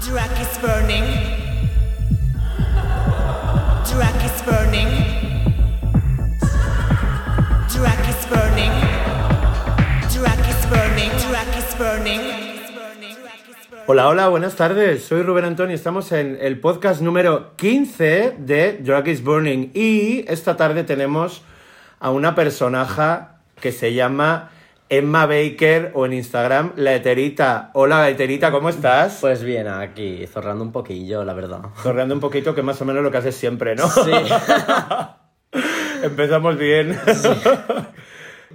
Drag is burning. Drag is burning. Drag is burning. Drag is burning. Drag is burning. Hola, hola, buenas tardes. Soy Rubén Antonio. Estamos en el podcast número 15 de Drag is Burning. Y esta tarde tenemos a una personaja que se llama Emma Baker o en Instagram La Eterita. Hola, Eterita, ¿cómo estás? Pues bien, aquí, zorrando un poquillo, la verdad. Zorreando un poquito, que más o menos lo que haces siempre, ¿no? Sí. Empezamos bien.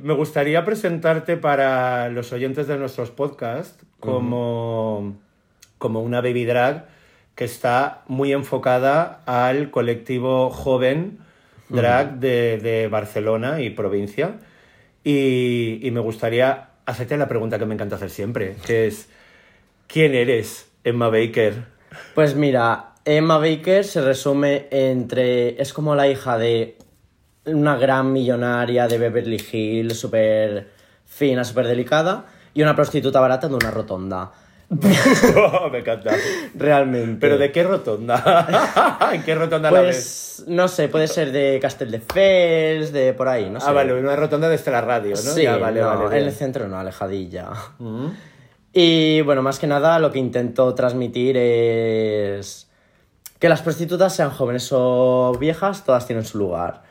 Me gustaría presentarte para los oyentes de nuestros podcasts como, como una baby drag que está muy enfocada al colectivo joven drag de, de Barcelona y provincia. Y, y me gustaría hacerte la pregunta que me encanta hacer siempre, que es, ¿quién eres, Emma Baker? Pues mira, Emma Baker se resume entre. Es como la hija de una gran millonaria de Beverly Hills, súper fina, súper delicada, y una prostituta barata de una rotonda. me encanta. Realmente. ¿Pero de qué rotonda? ¿En qué rotonda la ves? Pues no sé, puede ser de Castelldefels, de por ahí, no sé. Ah, vale, una rotonda de la Radio, ¿no? Sí, Ya, vale, no, vale. en el centro no, alejadilla. Y bueno, más que nada lo que intento transmitir es que las prostitutas sean jóvenes o viejas, todas tienen su lugar.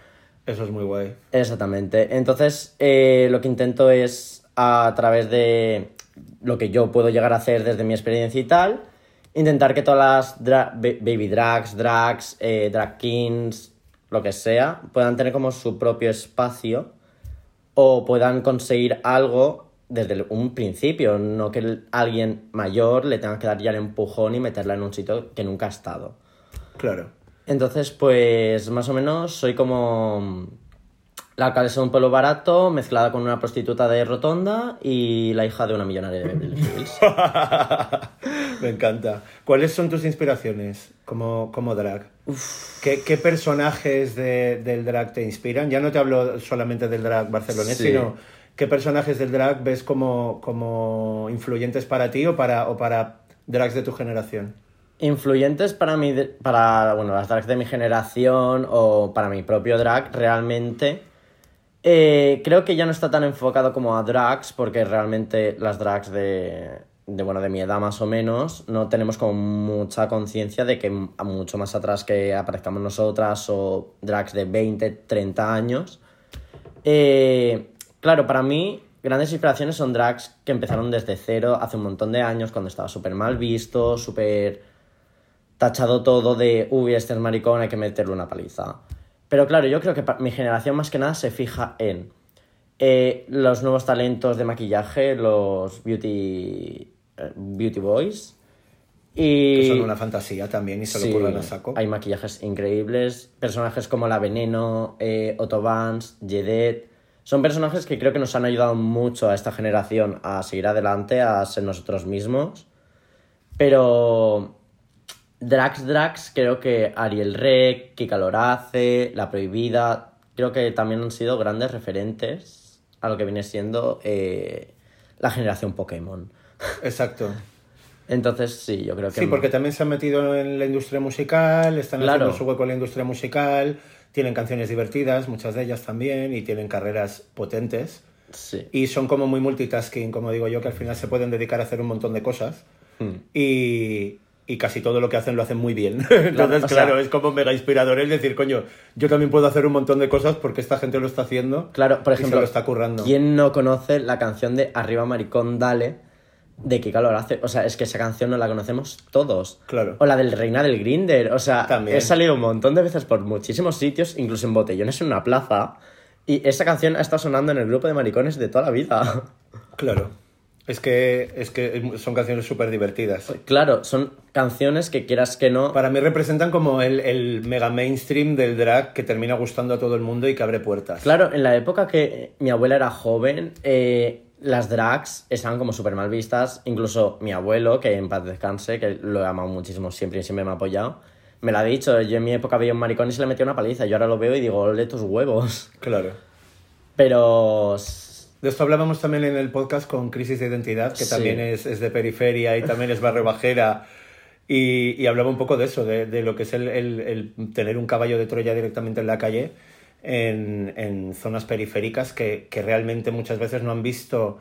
Eso es muy guay. Exactamente. Entonces, eh, lo que intento es, a través de lo que yo puedo llegar a hacer desde mi experiencia y tal, intentar que todas las dra- baby drags, drags, eh, drag kings, lo que sea, puedan tener como su propio espacio o puedan conseguir algo desde un principio, no que alguien mayor le tenga que dar ya el empujón y meterla en un sitio que nunca ha estado. Claro. Entonces, pues más o menos soy como la alcaldesa de un pueblo barato mezclada con una prostituta de rotonda y la hija de una millonaria de Beverly Hills. me encanta. ¿Cuáles son tus inspiraciones como, como drag? ¿Qué, qué personajes de- del drag te inspiran? Ya no te hablo solamente del drag barcelonés, Sí. sino qué personajes del drag ves como, como influyentes para ti o para, o para drags de tu generación. Influyentes para mí, para bueno, las drags de mi generación o para mi propio drag, realmente. Eh, creo que ya no está tan enfocado como a drags, porque realmente las drags de, de, bueno, de mi edad más o menos, no tenemos como mucha conciencia de que mucho más atrás que aparezcamos nosotras o drags de 20, 30 años. Eh, claro, para mí, grandes inspiraciones son drags que empezaron desde cero hace un montón de años, cuando estaba súper mal visto, súper tachado todo de, uy, este es maricón, hay que meterle una paliza. Pero claro, yo creo que mi generación más que nada se fija en eh, los nuevos talentos de maquillaje, los beauty, eh, beauty boys. Y... Que son una fantasía también y se lo Sí, curran a saco. Hay maquillajes increíbles. Personajes como La Veneno, eh, Otto Vance, Jedet. Son personajes que creo que nos han ayudado mucho a esta generación a seguir adelante, a ser nosotros mismos. Pero. Drax Drax, creo que Ariel Rec, Kika Lorace, La Prohibida. Creo que también han sido grandes referentes a lo que viene siendo eh, la generación Pokémon. Exacto. Entonces, sí, yo creo que. Sí, porque también se han metido en la industria musical, están Claro. haciendo su hueco en la industria musical, tienen canciones divertidas, muchas de ellas también, y tienen carreras potentes. Sí. Y son como muy multitasking, como digo yo, que al final se pueden dedicar a hacer un montón de cosas. Hmm. Y, y casi todo lo que hacen lo hacen muy bien. Entonces, claro, sea- es como mega inspirador el decir, coño, yo también puedo hacer un montón de cosas porque esta gente lo está haciendo. Claro, por y se ejemplo, lo está currando. ¿quién no conoce la canción de Arriba Maricón Dale de Kika Lorace? O sea, es que esa canción no la conocemos todos. Claro. O la del Reina del Grinder. O sea, También. he salido un montón de veces por muchísimos sitios, incluso en botellones en una plaza. Y esa canción ha estado sonando en el grupo de maricones de toda la vida. Claro. Es que, es que son canciones súper divertidas. claro, son canciones que quieras que no. Para mí representan como el, el mega mainstream del drag que termina gustando a todo el mundo y que abre puertas. Claro, en la época que mi abuela era joven, eh, las drags estaban como súper mal vistas. Incluso mi abuelo, que en paz descanse, que lo he amado muchísimo siempre y siempre me ha apoyado, me lo ha dicho. Yo en mi época veía un maricón y se le metía una paliza. Yo ahora lo veo y digo, ole tus huevos. Claro. Pero. De esto hablábamos también en el podcast con Crisis de Identidad, que Sí. también es, es de periferia y también es barrio bajera y, y hablaba un poco de eso, de, de lo que es el, el- el tener un caballo de Troya directamente en la calle en, en zonas periféricas que, que realmente muchas veces no han visto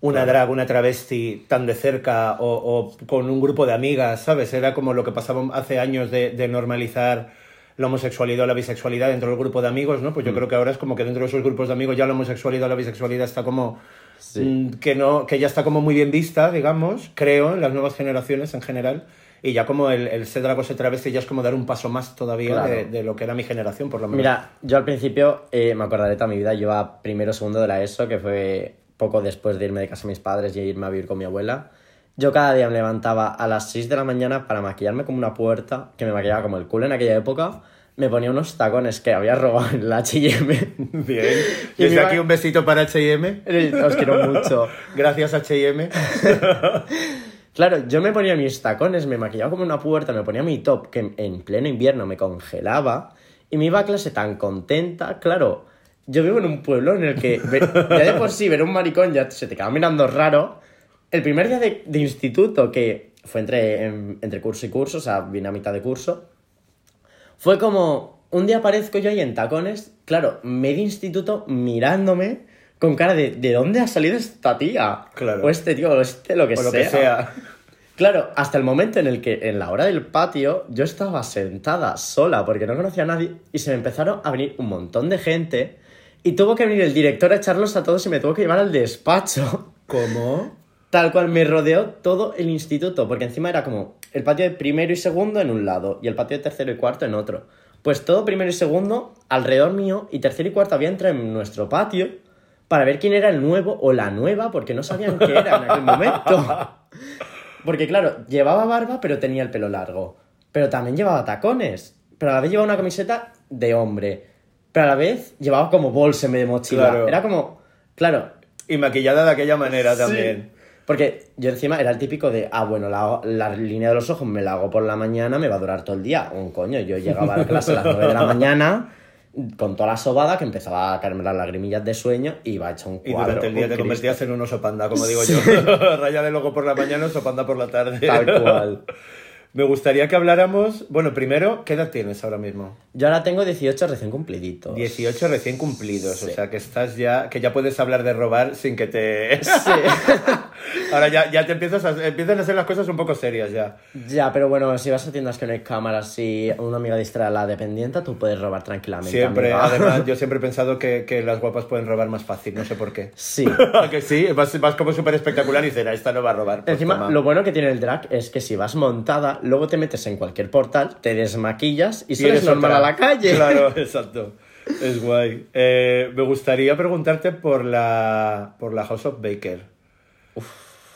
una drag, una travesti tan de cerca o, o con un grupo de amigas, ¿sabes? Era como lo que pasaba hace años de, de normalizar la homosexualidad o la bisexualidad dentro del grupo de amigos, ¿no? Pues yo creo que ahora es como que dentro de esos grupos de amigos ya la homosexualidad o la bisexualidad está como... Sí. mm, que, no, que ya está como muy bien vista, digamos, creo, en las nuevas generaciones en general. Y ya como el, el ser drag o ser travesti ya es como dar un paso más todavía Claro. de, de lo que era mi generación, por lo menos. Mira, yo al principio eh, me acordaré toda mi vida, yo a primero o segundo de la ESO, que fue poco después de irme de casa a mis padres y irme a vivir con mi abuela. Yo cada día me levantaba a las 6 de la mañana para maquillarme como una puerta, que me maquillaba como el culo en aquella época. Me ponía unos tacones que había robado en la H&M. Bien. Y Desde aquí un besito para H&M. Os quiero mucho. Gracias H&M. Claro, yo me ponía mis tacones, me maquillaba como una puerta, me ponía mi top que en pleno invierno me congelaba y me iba a clase tan contenta. Claro, yo vivo en un pueblo en el que ya de por sí ver un maricón ya se te queda mirando raro. El primer día de, de instituto, que fue entre, en- entre curso y curso, o sea, vine a mitad de curso, fue como un día aparezco yo ahí en tacones, claro, medio instituto mirándome con cara de ¿de dónde ha salido esta tía? Claro. O este tío, o este lo que O lo sea. que sea. Claro, hasta el momento en el que en la hora del patio yo estaba sentada sola porque no conocía a nadie y se me empezaron a venir un montón de gente y tuvo que venir el director a echarlos a todos y me tuvo que llevar al despacho. ¿Cómo? Tal cual me rodeó todo el instituto, porque encima era como el patio de primero y segundo en un lado y el patio de tercero y cuarto en otro. Pues todo primero y segundo alrededor mío y tercero y cuarto había entrado en nuestro patio para ver quién era el nuevo o la nueva porque no sabían qué era en aquel momento. Porque claro, llevaba barba pero tenía el pelo largo. Pero también llevaba tacones. Pero a la vez llevaba una camiseta de hombre. Pero a la vez llevaba como bolsa en vez de mochila. Claro. Era como... Claro, Y maquillada de aquella manera también. Porque yo encima era el típico de, ah, bueno, la, la línea de los ojos me la hago por la mañana, me va a durar todo el día. Un coño, yo llegaba a la clase a las 9 de la mañana con toda la sobada que empezaba a caerme las lagrimillas de sueño y iba hecho un Y cuadro. durante el día te Cristo. convertías en un oso panda, como digo yo. Raya de logo por la mañana, oso panda por la tarde. Tal cual. Me gustaría que habláramos... Bueno, primero, ¿qué edad tienes ahora mismo? Yo ahora tengo 18 recién cumpliditos. 18 recién cumplidos, o sea que estás ya, que ya puedes hablar de robar sin que te... Sí. Ahora ya, ya te empiezas a, empiezan a ser las cosas un poco serias ya. ya, pero bueno, si vas a tiendas que no hay cámaras y una amiga distrae a la dependiente, tú puedes robar tranquilamente. Siempre, amiga. además, yo siempre he pensado que, que las guapas pueden robar más fácil, no sé por qué. Sí. ¿A que sí? Vas, vas como súper espectacular y dices, "Ah, esta no va a robar. Pues Encima, toma. lo bueno que tiene el drag es que si vas montada, luego te metes en cualquier portal, te desmaquillas y Y sales normal otra. a la calle. Claro, exacto. Es guay. Eh, me gustaría preguntarte por la, por la House of Baker.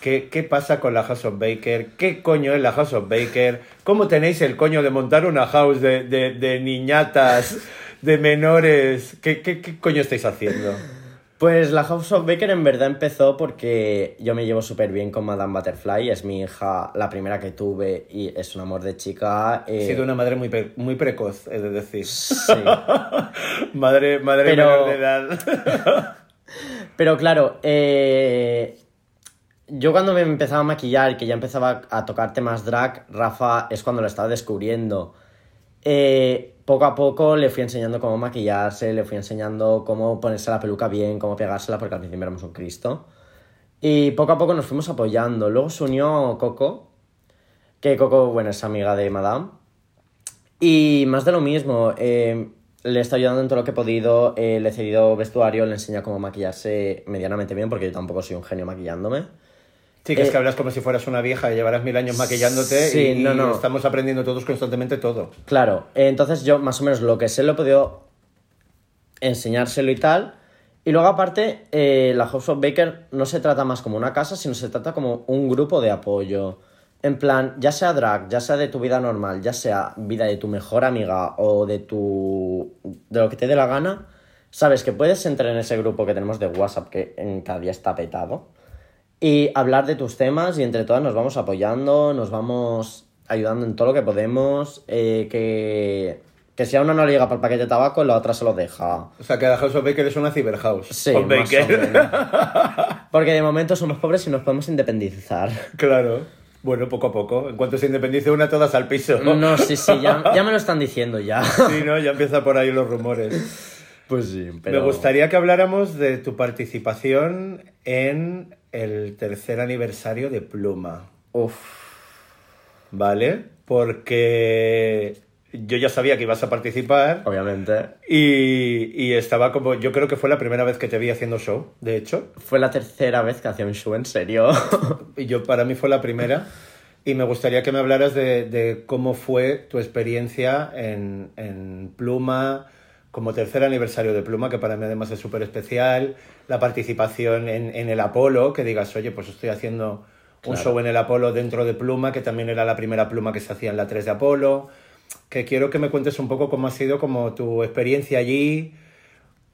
¿Qué, ¿Qué pasa con la House of Baker? ¿Qué coño es la House of Baker? ¿Cómo tenéis el coño de montar una house de, de, de niñatas, de menores? ¿Qué, qué, ¿Qué coño estáis haciendo? Pues la House of Baker en verdad empezó porque yo me llevo súper bien con Madame Butterfly, es mi hija, la primera que tuve y es un amor de chica. He eh, sido una madre muy, pre- muy precoz, he de decir. Sí. madre madre Pero- menor de edad. Pero claro, eh, yo cuando me empezaba a maquillar que ya empezaba a tocar temas drag, Rafa es cuando lo estaba descubriendo. Eh, poco a poco le fui enseñando cómo maquillarse, le fui enseñando cómo ponerse la peluca bien, cómo pegársela, porque al principio éramos un Cristo. Y poco a poco nos fuimos apoyando. Luego se unió Coco, que Coco, bueno, es amiga de Madame. Y más de lo mismo, eh, le estado ayudando en todo lo que he podido, eh, le he cedido vestuario, le he enseñado cómo maquillarse medianamente bien, porque yo tampoco soy un genio maquillándome. Sí, que es Eh, que hablas como si fueras una vieja y llevarás mil años maquillándote Sí, y, no, no. estamos aprendiendo todos constantemente todo. Claro, eh, entonces yo más o menos lo que sé lo he podido enseñárselo y tal. Y luego aparte, eh, la House of Baker no se trata más como una casa, sino se trata como un grupo de apoyo. En plan, ya sea drag, ya sea de tu vida normal, ya sea vida de tu mejor amiga o de tu... de lo que te dé la gana, sabes que puedes entrar en ese grupo que tenemos de WhatsApp que en cada día está petado y hablar de tus temas y entre todas nos vamos apoyando, nos vamos ayudando en todo lo que podemos, eh, que, que si a una no le llega para el paquete de tabaco, la otra se lo deja. O sea, que la House of Baker es una ciberhouse. Sí, o Baker. menos. Porque de momento somos pobres y nos podemos independizar. claro. Bueno, poco a poco. En cuanto se independice una, todas al piso. No, sí, sí, ya, ya me lo están diciendo ya. Sí, ¿no? Ya empieza por ahí los rumores. Pues sí, pero... Me gustaría que habláramos de tu participación en el tercer aniversario de Pluma, Uf, ¿vale? Porque yo ya sabía que ibas a participar obviamente. y, y estaba como... Yo creo que fue la primera vez que te vi haciendo show, de hecho. Fue la tercera vez que hacía un show en serio. Y yo, para mí fue la primera. Y me gustaría que me hablaras de, de cómo fue tu experiencia en, en Pluma, como tercer aniversario de Pluma, que para mí además es súper especial. La participación en, en el Apolo, que digas, oye, pues estoy haciendo un Claro. show en el Apolo dentro de Pluma, que también era la primera Pluma que se hacía en la 3 de Apolo. Que quiero que me cuentes un poco cómo ha sido como tu experiencia allí,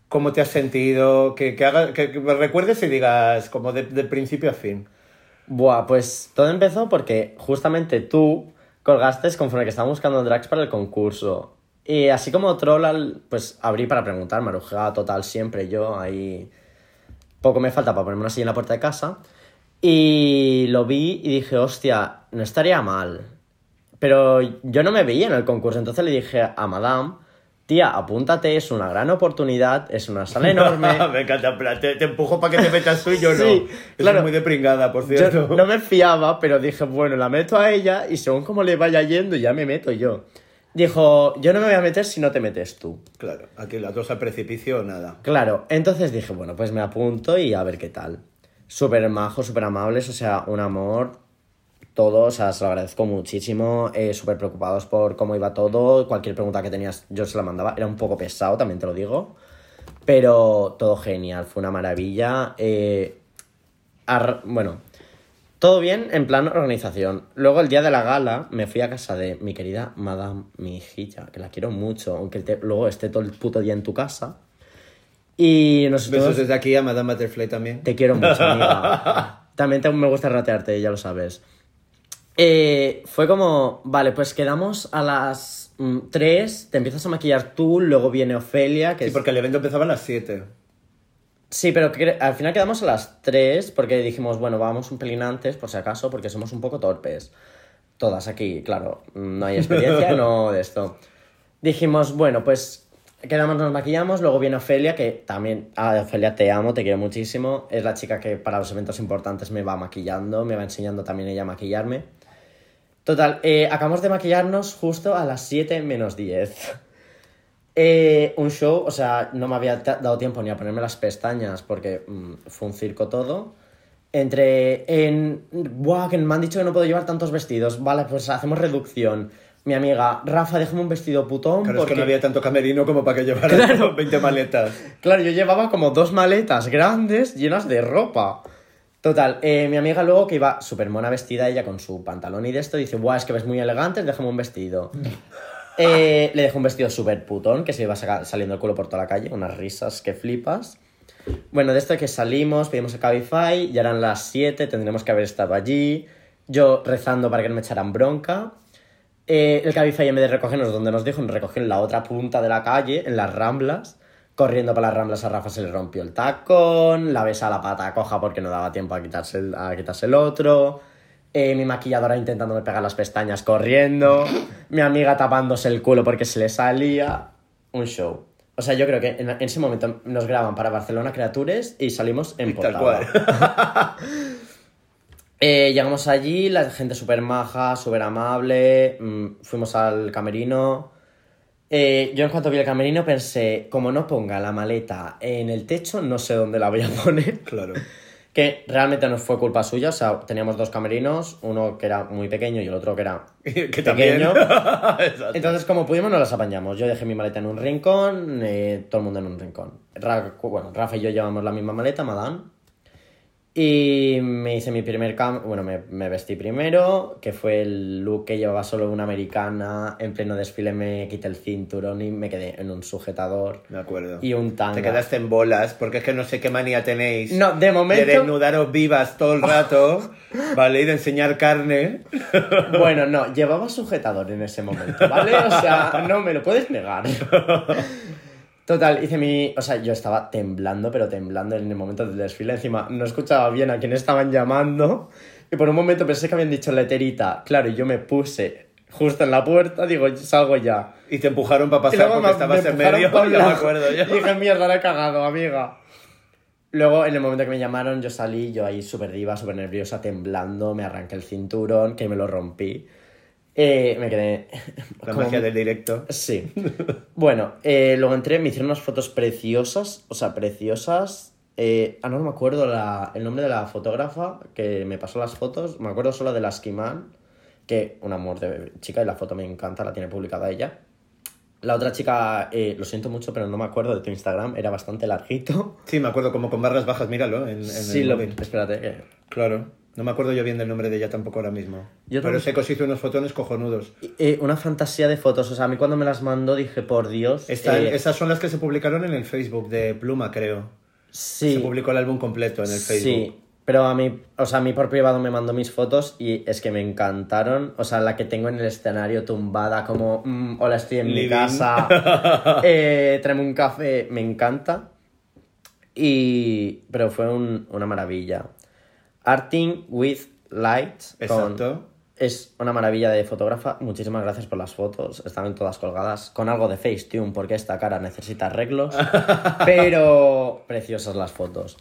cómo te has sentido, que, que, haga- que, que me recuerdes y digas como de, de principio a fin. Buah, pues todo empezó porque justamente tú colgaste conforme que estaba buscando drags para el concurso. Y así como troll, pues abrí para preguntar, marujada total siempre yo, ahí poco me falta para ponerme así en la puerta de casa. Y lo vi y dije, hostia, no estaría mal. Pero yo no me veía en el concurso, entonces le dije a Madame, tía, apúntate, es una gran oportunidad, es una sala enorme. me encanta, te, te empujo para que te metas tú y yo no. Sí, claro. es muy de pringada, por cierto. Yo no me fiaba, pero dije, bueno, la meto a ella y según cómo le vaya yendo, ya me meto yo. Dijo, yo no me voy a meter si no te metes tú. Claro, aquí las dos al precipicio, nada. Claro, entonces dije, bueno, pues me apunto y a ver qué tal. Súper majos, súper amables, o sea, un amor, todo, o sea, se lo agradezco muchísimo, eh, súper preocupados por cómo iba todo, cualquier pregunta que tenías yo se la mandaba, era un poco pesado, también te lo digo, pero todo genial, fue una maravilla. eh, bueno, todo bien en plan organización. Luego el día de la gala me fui a casa de mi querida Madame, mi hijilla, que la quiero mucho, aunque te- luego esté todo el puto día en tu casa. Y nos Besos desde aquí a Madame Butterfly también. te quiero mucho, amiga. También te- me gusta ratearte, ya lo sabes. Eh, fue como, vale, pues quedamos a las 3, te empiezas a maquillar tú, luego viene Ofelia, que Sí, es- porque el evento empezaba a las 7. Sí, pero al final quedamos a las 3 porque dijimos, bueno, vamos un pelín antes, por si acaso, porque somos un poco torpes. Todas aquí, claro, no hay experiencia, no de esto. Dijimos, bueno, pues quedamos, nos maquillamos, luego viene Ofelia, que también, ah, Ofelia, te amo, te quiero muchísimo. Es la chica que para los eventos importantes me va maquillando, me va enseñando también ella a maquillarme. Total, eh, acabamos de maquillarnos justo a las 7 menos 10. Eh, un show, o sea, no me había dado tiempo ni a ponerme las pestañas porque mm, fue un circo todo. Entre en. Buah, que me han dicho que no puedo llevar tantos vestidos. Vale, pues hacemos reducción. Mi amiga, Rafa, déjame un vestido putón. Claro, porque... es que no había tanto camerino como para que llevara Claro. 20 maletas. Claro, yo llevaba como dos maletas grandes llenas de ropa. Total, eh, mi amiga luego que iba súper mona vestida, ella con su pantalón y de esto, dice, Buah, es que ves muy elegante, déjame un vestido. Eh, le dejó un vestido súper putón, que se iba saliendo el culo por toda la calle, unas risas que flipas. Bueno, de esto que salimos, pedimos el Cabify, ya eran las 7, tendríamos que haber estado allí. Yo rezando para que no me echaran bronca. Eh, el Cabify en vez de recogernos donde nos dijo, nos recogió en la otra punta de la calle, en las Ramblas. Corriendo para las Ramblas a Rafa se le rompió el tacón, la besa a la pata coja porque no daba tiempo a a quitarse el otro. Eh, mi maquilladora intentándome pegar las pestañas corriendo. mi amiga tapándose el culo porque se le salía. Un show. O sea, yo creo que en, en ese momento nos graban para Barcelona Creatures y salimos en Tal portada. cual. Eh, llegamos allí, la gente súper maja, súper amable, mm, fuimos al camerino. Eh, yo en cuanto vi el camerino pensé, como no ponga la maleta en el techo, no sé dónde la voy a poner. Claro. Que realmente no fue culpa suya, o sea, teníamos dos camerinos, uno que era muy pequeño y el otro que era que pequeño. Entonces, como pudimos, nos las apañamos. Yo dejé mi maleta en un rincón, eh, todo el mundo en un rincón. Ra- bueno, Rafa y yo llevamos la misma maleta, Madame. Y me hice mi primer cam... Bueno, me, me vestí primero, que fue el look que llevaba solo una americana. En pleno desfile me quité el cinturón y me quedé en un sujetador Me acuerdo. y un tanga. Te quedaste en bolas, porque es que no sé qué manía tenéis. No, de momento- De desnudaros vivas todo el rato, ¿vale? Y de enseñar carne. Bueno, no, llevaba sujetador en ese momento, ¿vale? O sea, no me lo puedes negar. Total, hice mi. O sea, yo estaba temblando, pero temblando en el momento del desfile. Encima, no escuchaba bien a quién estaban llamando. Y por un momento pensé que habían dicho leterita. Claro, y yo me puse justo en la puerta, digo, salgo ya. Y te empujaron para pasar porque me- estabas me en medio, un ya me acuerdo yo. Dije, mierda, la he cagado, amiga. Luego, en el momento que me llamaron, yo salí, yo ahí súper diva, súper nerviosa, temblando, me arranqué el cinturón, que me lo rompí. Eh, me quedé... La como- magia del directo. Sí. Bueno, eh, luego entré, me hicieron unas fotos preciosas, o sea, preciosas. Eh, ah, no, no me acuerdo la- el nombre de la fotógrafa que me pasó las fotos. Me acuerdo solo de la Esquimal, que un amor de chica y la foto me encanta, la tiene publicada ella. La otra chica, eh, lo siento mucho, pero no me acuerdo de tu Instagram, era bastante larguito. Sí, me acuerdo, como con barras bajas, míralo en, en sí, el lo, espérate, que Claro. No me acuerdo yo bien del nombre de ella tampoco ahora mismo. Yo Pero sé que os hizo unos fotones cojonudos. Eh, una fantasía de fotos, o sea, a mí cuando me las mandó dije, por Dios. Están- eh, Esas son las que se publicaron en el Facebook de Pluma, creo. sí. Se publicó el álbum completo en el Facebook. Sí, pero a mí, o sea, a mí por privado me mandó mis fotos y es que me encantaron. O sea, la que tengo en el escenario tumbada como, mm, hola, estoy en mi casa, eh, tráeme un café, me encanta. Y, pero fue un- una maravilla. Arting with Light. con- Exacto. es una maravilla de fotógrafa. Muchísimas gracias por las fotos. Estaban todas colgadas con algo de Facetune porque esta cara necesita arreglos. pero preciosas las fotos.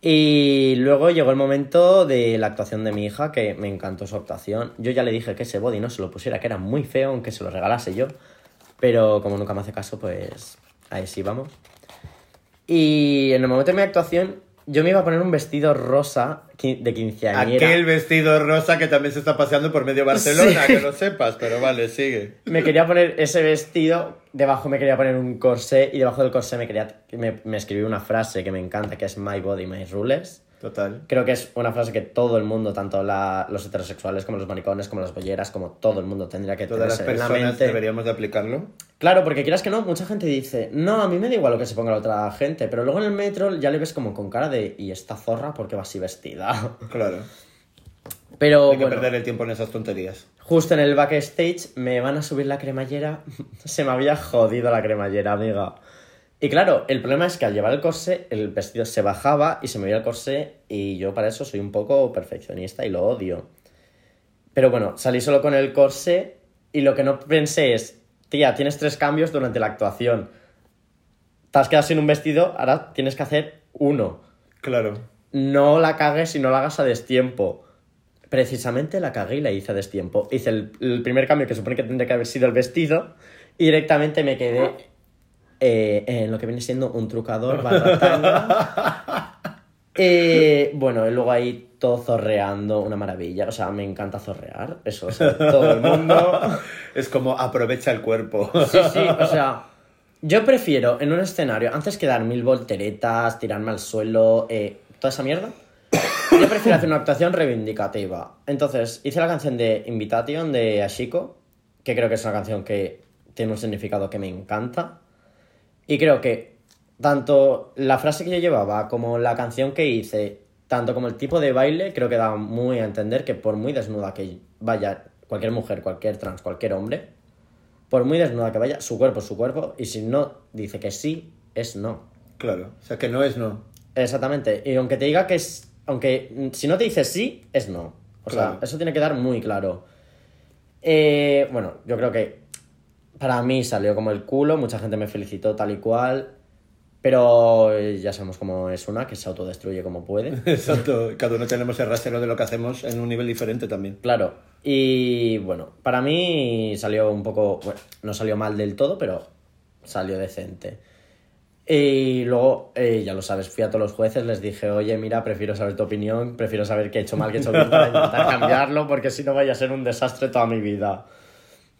Y luego llegó el momento de la actuación de mi hija, que me encantó su actuación. Yo ya le dije que ese body no se lo pusiera, que era muy feo, aunque se lo regalase yo. Pero como nunca me hace caso, pues ahí sí vamos. Y en el momento de mi actuación, yo me iba a poner un vestido rosa de quinceañera. Aquel vestido rosa que también se está paseando por medio Barcelona, Sí. que lo sepas, pero vale, sigue. Me quería poner ese vestido, debajo me quería poner un corsé y debajo del corsé me, quería, me, me escribí una frase que me encanta, que es My Body, My Rules. Total. Creo que es una frase que todo el mundo, tanto la- los heterosexuales como los maricones, como las bolleras, como todo el mundo tendría que Todas las tenerse en la personas mente. deberíamos de aplicarlo. Claro, porque quieras que no, mucha gente dice, no, a mí me da igual lo que se ponga la otra gente, pero luego en el metro ya le ves como con cara de, ¿y esta zorra por qué va así vestida? Claro. Pero Hay que bueno, perder el tiempo en esas tonterías. justo en el backstage me van a subir la cremallera, se me había jodido la cremallera, amiga. Y claro, el problema es que al llevar el corsé, el vestido se bajaba y se me veía el corsé y yo para eso soy un poco perfeccionista y lo odio. Pero bueno, salí solo con el corsé y lo que no pensé es, tía, tienes tres cambios durante la actuación. Te has quedado sin un vestido, ahora tienes que hacer uno. Claro. No la cagues y no la hagas a destiempo. Precisamente la cagué y la hice a destiempo. Hice el, el primer cambio que supone que tendría que haber sido el vestido y directamente me quedé eh, en lo que viene siendo un trucador barra tanga. Eh, bueno, y luego ahí todo zorreando, una maravilla. O sea, me encanta zorrear, eso sabe todo el mundo. Es como aprovecha el cuerpo. Sí, sí, o sea, yo prefiero en un escenario, antes que dar mil volteretas, tirarme al suelo, eh, toda esa mierda, yo prefiero hacer una actuación reivindicativa. Entonces, hice la canción de Invitation de Ashiko, que creo que es una canción que tiene un significado que me encanta. Y creo que tanto la frase que yo llevaba como la canción que hice, tanto como el tipo de baile, creo que da muy a entender que por muy desnuda que vaya cualquier mujer, cualquier trans, cualquier hombre, por muy desnuda que vaya, su cuerpo es su cuerpo, y si no dice que sí, es no. Claro. O sea, que no es no. Exactamente. Y aunque te diga que es. Aunque si no te dice sí, es no. O sea, eso tiene que dar muy claro. Eh, bueno, yo creo que para mí salió como el culo, mucha gente me felicitó tal y cual. Pero eh, ya sabemos cómo es una, que se autodestruye como puede. Exacto. Cada uno tenemos el rasero de lo que hacemos en un nivel diferente también. Claro. Y bueno, para mí salió un poco. Bueno, no salió mal del todo, pero salió decente. Y luego, eh, ya lo sabes, fui a todos los jueces, les dije, oye, mira, prefiero saber tu opinión, prefiero saber qué he hecho mal, qué he hecho bien para intentar cambiarlo, porque si no vaya a ser un desastre toda mi vida.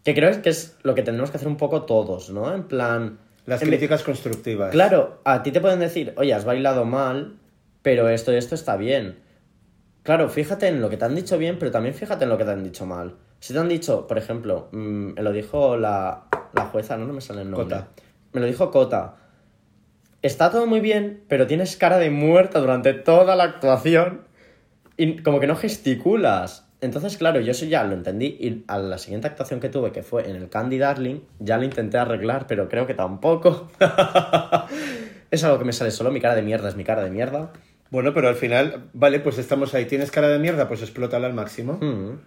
Que creo que es lo que tenemos que hacer un poco todos, ¿no? En plan. Las en vez- críticas constructivas. Claro, a ti te pueden decir, oye, has bailado mal, pero esto y esto está bien. Claro, fíjate en lo que te han dicho bien, pero también fíjate en lo que te han dicho mal. Si te han dicho, por ejemplo, mm, me lo dijo la, la jueza, no, no me sale el nombre. Cota. Me lo dijo Cota. Está todo muy bien, pero tienes cara de muerta durante toda la actuación y como que no gesticulas. Entonces, claro, yo eso ya lo entendí y a la siguiente actuación que tuve, que fue en el Candy Darling, ya lo intenté arreglar, pero creo que tampoco. es algo que me sale solo, mi cara de mierda es mi cara de mierda. Bueno, pero al final, vale, pues estamos ahí. ¿Tienes cara de mierda? Pues explótala al máximo. Mm.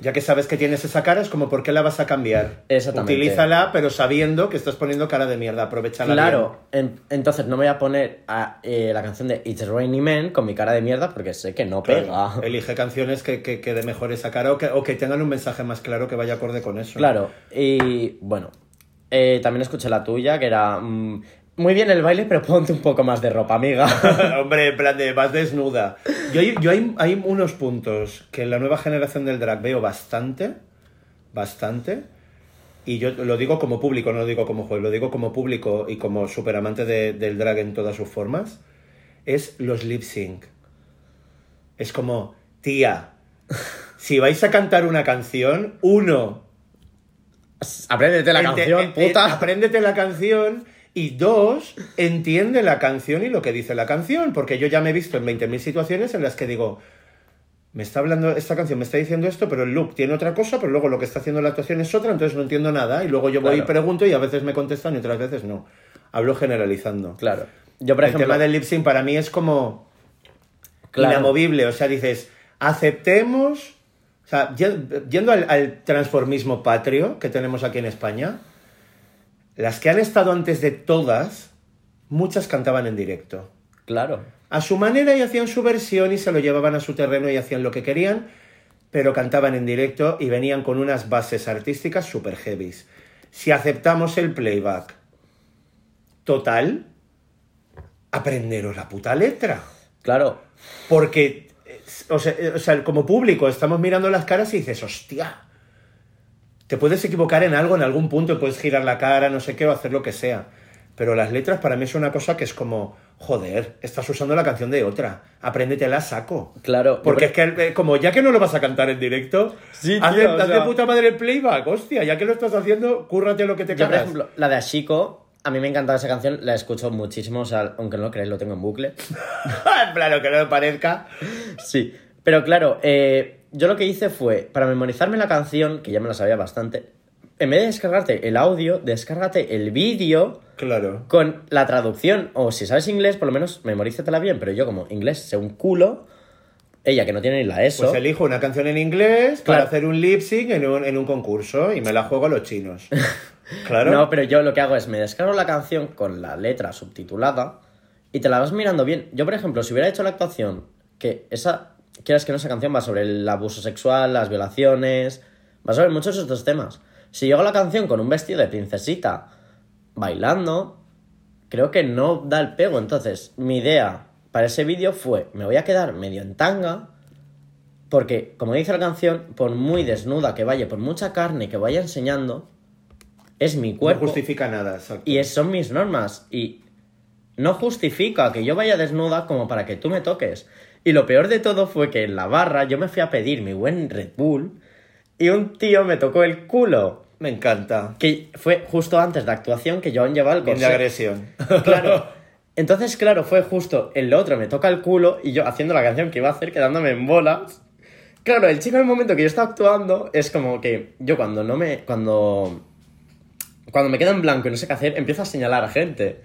Ya que sabes que tienes esa cara, es como, ¿por qué la vas a cambiar? Exactamente. Utilízala, pero sabiendo que estás poniendo cara de mierda. Aprovechala Claro, en- entonces no me voy a poner a, eh, la canción de It's Raining Men con mi cara de mierda porque sé que no bien. pega. Elige canciones que, que, que dé mejor esa cara o que, o que tengan un mensaje más claro que vaya acorde con eso. Claro, y bueno, eh, también escuché la tuya que era mm, muy bien el baile, pero ponte un poco más de ropa, amiga. Hombre, en plan de vas desnuda. Yo, yo hay, hay unos puntos que en la nueva generación del drag veo bastante, bastante, y yo lo digo como público, no lo digo como juez, lo digo como público y como super amante de- del drag en todas sus formas, es los lip sync. Es como, tía, si vais a cantar una canción, uno, Apréndete la Ente- canción, eh, eh, puta. apréndete la canción. Y dos, entiende la canción y lo que dice la canción. Porque yo ya me he visto en 20.000 situaciones en las que digo, me está hablando, esta canción me está diciendo esto, pero el look tiene otra cosa, pero luego lo que está haciendo la actuación es otra, entonces no entiendo nada. Y luego yo voy y pregunto y a veces me contestan y otras veces no. Hablo generalizando. Claro. Yo, por el ejemplo, tema del lip sync para mí es como Claro. inamovible. O sea, dices, aceptemos. O sea, ye- yendo al, al transformismo patrio que tenemos aquí en España, las que han estado antes de todas, muchas cantaban en directo. claro. A su manera y hacían su versión y se lo llevaban a su terreno y hacían lo que querían, pero cantaban en directo y venían con unas bases artísticas super heavies. Si aceptamos el playback total, aprenderos la puta letra. Claro. Porque, eh, o sea, eh, o sea, como público estamos mirando las caras y dices, hostia, te puedes equivocar en algo, en algún punto, puedes girar la cara, no sé qué, o hacer lo que sea. Pero las letras para mí es una cosa que es como, joder, estás usando la canción de otra, apréndetela saco. Claro. Porque es que, eh, como ya que no lo vas a cantar en directo, Sí, tío, haz, de, o haz de sea- puta madre el playback, hostia, ya que lo estás haciendo, cúrrate lo que te yo, por ejemplo, la de Ashiko, a mí me encantaba esa canción, la escucho muchísimo, o sea, aunque no lo creáis, lo tengo en bucle. en plan, que no me parezca. Sí, pero claro, eh, yo lo que hice fue, para memorizarme la canción, que ya me la sabía bastante, en vez de descargarte el audio, descárgate el vídeo Claro. con la traducción. O si sabes inglés, por lo menos memorízatela bien, pero yo como inglés sé un culo, ella que no tiene ni la ESO, Pues elijo una canción en inglés para hacer un lip sync en un, en un concurso y me la juego a los chinos. Claro. No, pero yo lo que hago es me descargo la canción con la letra subtitulada y te la vas mirando bien. Yo, por ejemplo, si hubiera hecho la actuación, que esa, quieras que no, esa canción va sobre el abuso sexual, las violaciones, va sobre muchos estos temas. Si yo hago la canción con un vestido de princesita bailando, creo que no da el pego. Entonces, mi idea para ese vídeo fue, me voy a quedar medio en tanga, porque, como dice la canción, por muy desnuda que vaya, por mucha carne que vaya enseñando, es mi no cuerpo. justifica nada. exacto. Y es- son mis normas. Y no justifica que yo vaya desnuda como para que tú me toques. Y lo peor de todo fue que en la barra yo me fui a pedir mi buen Red Bull y un tío me tocó el culo. Me encanta. Que fue justo antes de actuación que yo aún llevaba el Bien de agresión. Claro. Entonces, claro, fue justo el otro me toca el culo y yo haciendo la canción que iba a hacer quedándome en bolas. Claro, el chico en el momento que yo estaba actuando es como que yo cuando no me. cuando. Cuando me quedo en blanco y no sé qué hacer, empiezo a señalar a gente.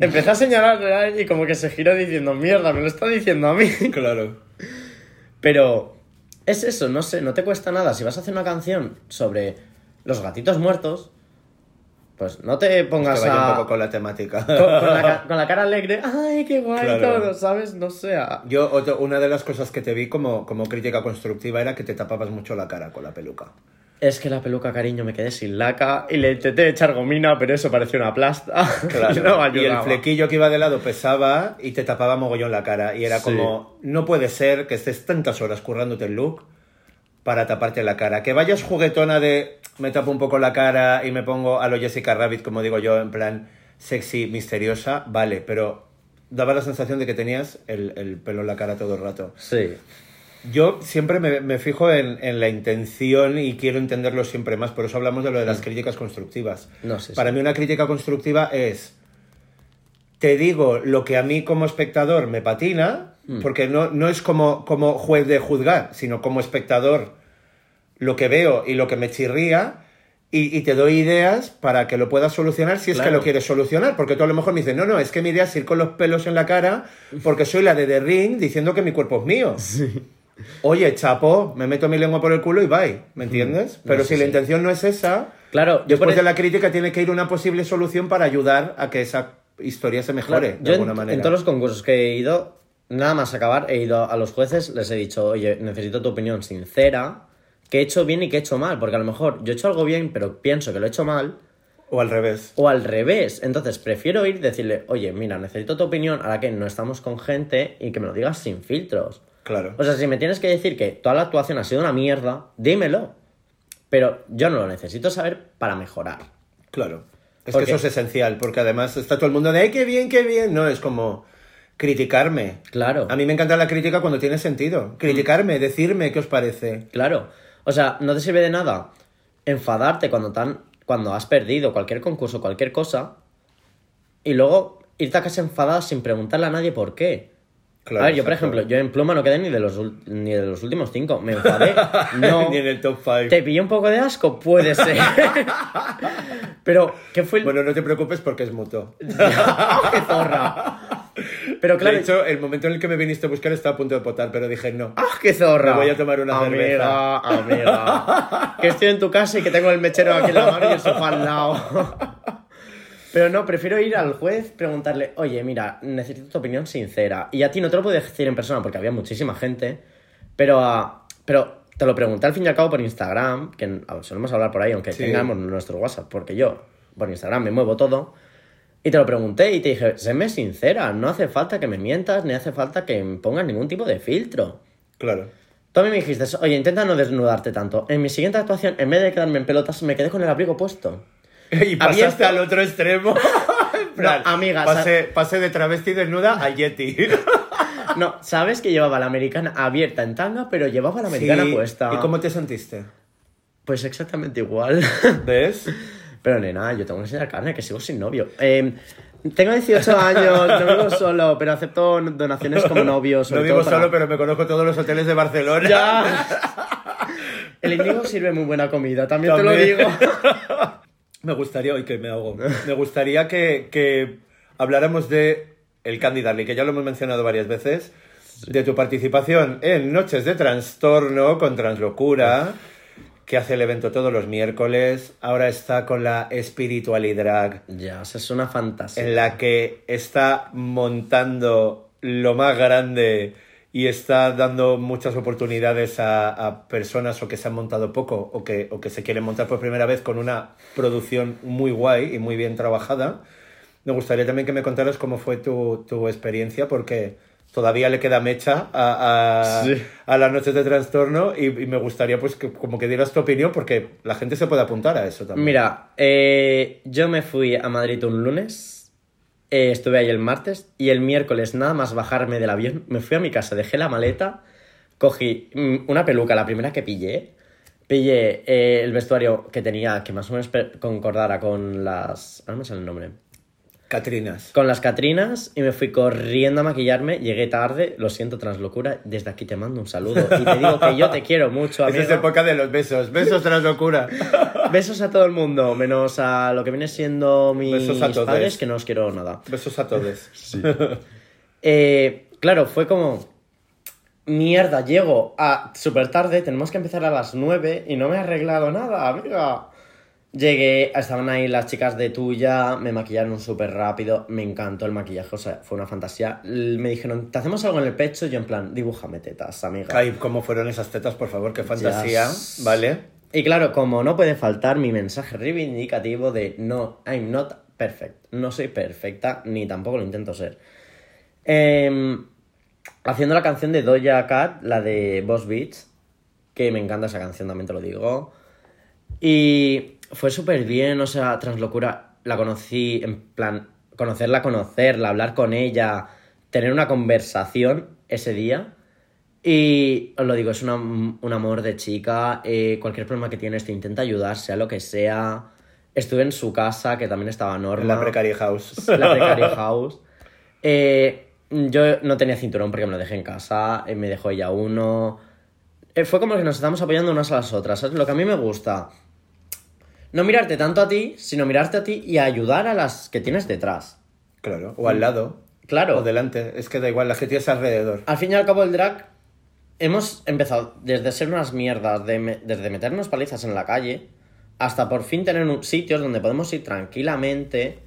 Empecé a señalar y como que se giró diciendo, mierda, me lo está diciendo a mí. claro. Pero es eso, no sé, no te cuesta nada. Si vas a hacer una canción sobre los gatitos muertos, pues no te Que pongas vaya a un poco con la temática. con, con la, con la cara alegre, ay, qué guay Claro. todo, ¿sabes? No sé. a- Yo, otro- una de las cosas que te vi como, como crítica constructiva era que te tapabas mucho la cara con la peluca. Es que la peluca, cariño, me quedé sin laca y le intenté echar gomina, pero eso parecía una plasta. y no y el flequillo que iba de lado pesaba y te tapaba mogollón la cara. Y era Sí. como, no puede ser que estés tantas horas currándote el look para taparte la cara. Que vayas juguetona de me tapo un poco la cara y me pongo a lo Jessica Rabbit, como digo yo, en plan sexy, misteriosa, vale, pero daba la sensación de que tenías el, el pelo en la cara todo el rato. Sí. Yo siempre me, me fijo en, en la intención y quiero entenderlo siempre más, por eso hablamos de lo de las críticas constructivas. No, sí, Para sí. mí una crítica constructiva es, te digo lo que a mí como espectador me patina, Mm. porque no, no es como, como juez de juzgar, sino como espectador lo que veo y lo que me chirría, y, y te doy ideas para que lo puedas solucionar si es que lo quieres solucionar. Porque tú a lo mejor me dices, no, no, es que mi idea es ir con los pelos en la cara porque soy la de The Ring diciendo que mi cuerpo es mío. Oye, chapo, me meto mi lengua por el culo y bye, ¿me entiendes? Pero si la sí. intención no es esa, Claro, yo después de la crítica tiene que ir una posible solución para ayudar a que esa historia se mejore Claro, de yo alguna en, manera. en todos los concursos que he ido, nada más acabar, he ido a los jueces, les he dicho, oye, necesito tu opinión sincera, que he hecho bien y que he hecho mal, porque a lo mejor yo he hecho algo bien, pero pienso que lo he hecho mal, O al revés. o al revés. Entonces prefiero ir y decirle, oye, mira, necesito tu opinión, ahora que no estamos con gente, y que me lo digas sin filtros. Claro. O sea, si me tienes que decir que toda la actuación ha sido una mierda, dímelo. Pero yo no lo necesito saber para mejorar. Claro. Es Porque- que eso es esencial, porque además está todo el mundo de, ¡ay, qué bien, qué bien! No, es como criticarme. Claro. A mí me encanta la crítica cuando tiene sentido. Criticarme, decirme qué os parece. Claro. O sea, no te sirve de nada enfadarte cuando, tan, cuando has perdido cualquier concurso, cualquier cosa, y luego irte a casa enfadado sin preguntarle a nadie por qué. Claro, a ver, yo por ejemplo, yo en pluma no quedé ni de los, ni de los últimos cinco. Me enfadé. No. Ni en el top 5. ¿Te pillé un poco de asco? Puede ser. Pero, ¿qué fue el...? Bueno, no te preocupes porque es mutuo. ¡Ah, ¡Qué zorra! Pero claro... De hecho, el momento en el que me viniste a buscar estaba a punto de potar, pero dije no. ¡Ah, qué zorra! Me voy a tomar una amiga, Amiga, Que estoy en tu casa y que tengo el mechero aquí en la mano y el sofá al lado. Pero no, prefiero ir al juez, preguntarle, oye, mira, necesito tu opinión sincera. Y a ti no te lo puedo decir en persona porque había muchísima gente, pero, ah, pero te lo pregunté al fin y al cabo por Instagram, que solemos hablar por ahí, aunque Sí. tengamos nuestro WhatsApp, porque yo por Instagram me muevo todo. Y te lo pregunté y te dije, séme sincera, no hace falta que me mientas, ni hace falta que me pongas ningún tipo de filtro. Claro. Tú a mí me dijiste, oye, intenta no desnudarte tanto. En mi siguiente actuación, en vez de quedarme en pelotas, me quedé con el abrigo puesto. Y pasaste Abierto. al otro extremo. En plan, No, amiga, Pasé, pasé de travesti desnuda a Yeti. No, sabes que llevaba la americana abierta en tanga, pero llevaba la americana Sí. puesta. ¿Y cómo te sentiste? Pues exactamente igual. ¿Ves? pero nena, yo tengo que enseñar carne, que sigo sin novio. Eh, tengo 18 años, no vivo solo, pero acepto donaciones como novio. No sobre vivo todo para- solo, pero me conozco todos los hoteles de Barcelona. Ya. El indigo sirve muy buena comida, también, te También. lo digo. Me gustaría, hoy que me hago, me gustaría que, que habláramos de el Candy Darling, que ya lo hemos mencionado varias veces, de tu participación en Noches de Trastorno con Translocura, que hace el evento todos los miércoles, ahora está con la Spirituality Drag, Ya, o sea, es una fantasía. en la que está montando lo más grande y está dando muchas oportunidades a, a personas o que se han montado poco o que, o que se quieren montar por primera vez con una producción muy guay y muy bien trabajada. Me gustaría también que me contaras cómo fue tu, tu experiencia porque todavía le queda mecha a, a, Sí. a las noches de trastorno y, y me gustaría pues que como que dieras tu opinión porque la gente se puede apuntar a eso también. Mira, eh, yo me fui a Madrid un lunes, eh, estuve ahí el martes y el miércoles, nada más bajarme del avión, me fui a mi casa, dejé la maleta, cogí mm, una peluca, la primera que pillé, pillé eh, el vestuario que tenía, que más o menos concordara con las... Ahora no me sale el nombre. Catrinas. Con las Catrinas y me fui corriendo a maquillarme, llegué tarde, lo siento, translocura, desde aquí te mando un saludo y te digo que yo te quiero mucho, Esa amigo. es época de los besos. Besos tras locura. Besos a todo el mundo, menos a lo que viene siendo mis padres, que no os quiero nada. Besos a todos. Eh, claro, fue como... Mierda, llego a súper tarde, tenemos que empezar a las 9 y no me he arreglado nada, amiga. Llegué, estaban ahí las chicas de tuya, me maquillaron súper rápido, me encantó el maquillaje, o sea, fue una fantasía. Me dijeron, ¿te hacemos algo en el pecho? Y yo en plan, dibújame tetas, amiga. Ay, cómo fueron esas tetas, por favor, qué fantasía. Yes. ¿Vale? Y claro, como no puede faltar mi mensaje reivindicativo de no, I'm not perfect. No soy perfecta, ni tampoco lo intento ser. Em, haciendo la canción de Doja Cat, la de Boss Beats, que me encanta esa canción, también te lo digo. Y fue súper bien, o sea, Translocura, la conocí en plan, conocerla, conocerla, hablar con ella, tener una conversación ese día. Y os lo digo, es una- un amor de chica. eh, cualquier problema que tienes te intenta ayudar, sea lo que sea. Estuve en su casa, que también estaba Norma. En la Precary House. La Precary House. Eh, yo no tenía cinturón porque me lo dejé en casa. eh, me dejó ella uno. Fue como que nos estábamos apoyando unas a las otras. ¿sabes? Lo que a mí me gusta. No mirarte tanto a ti, sino mirarte a ti y ayudar a las que tienes detrás. Claro, o al lado. Claro. O delante. Es que da igual, la que tienes alrededor. Al fin y al cabo, el drag hemos empezado desde ser unas mierdas, de me- desde meternos palizas en la calle, hasta por fin tener un, sitios donde podemos ir tranquilamente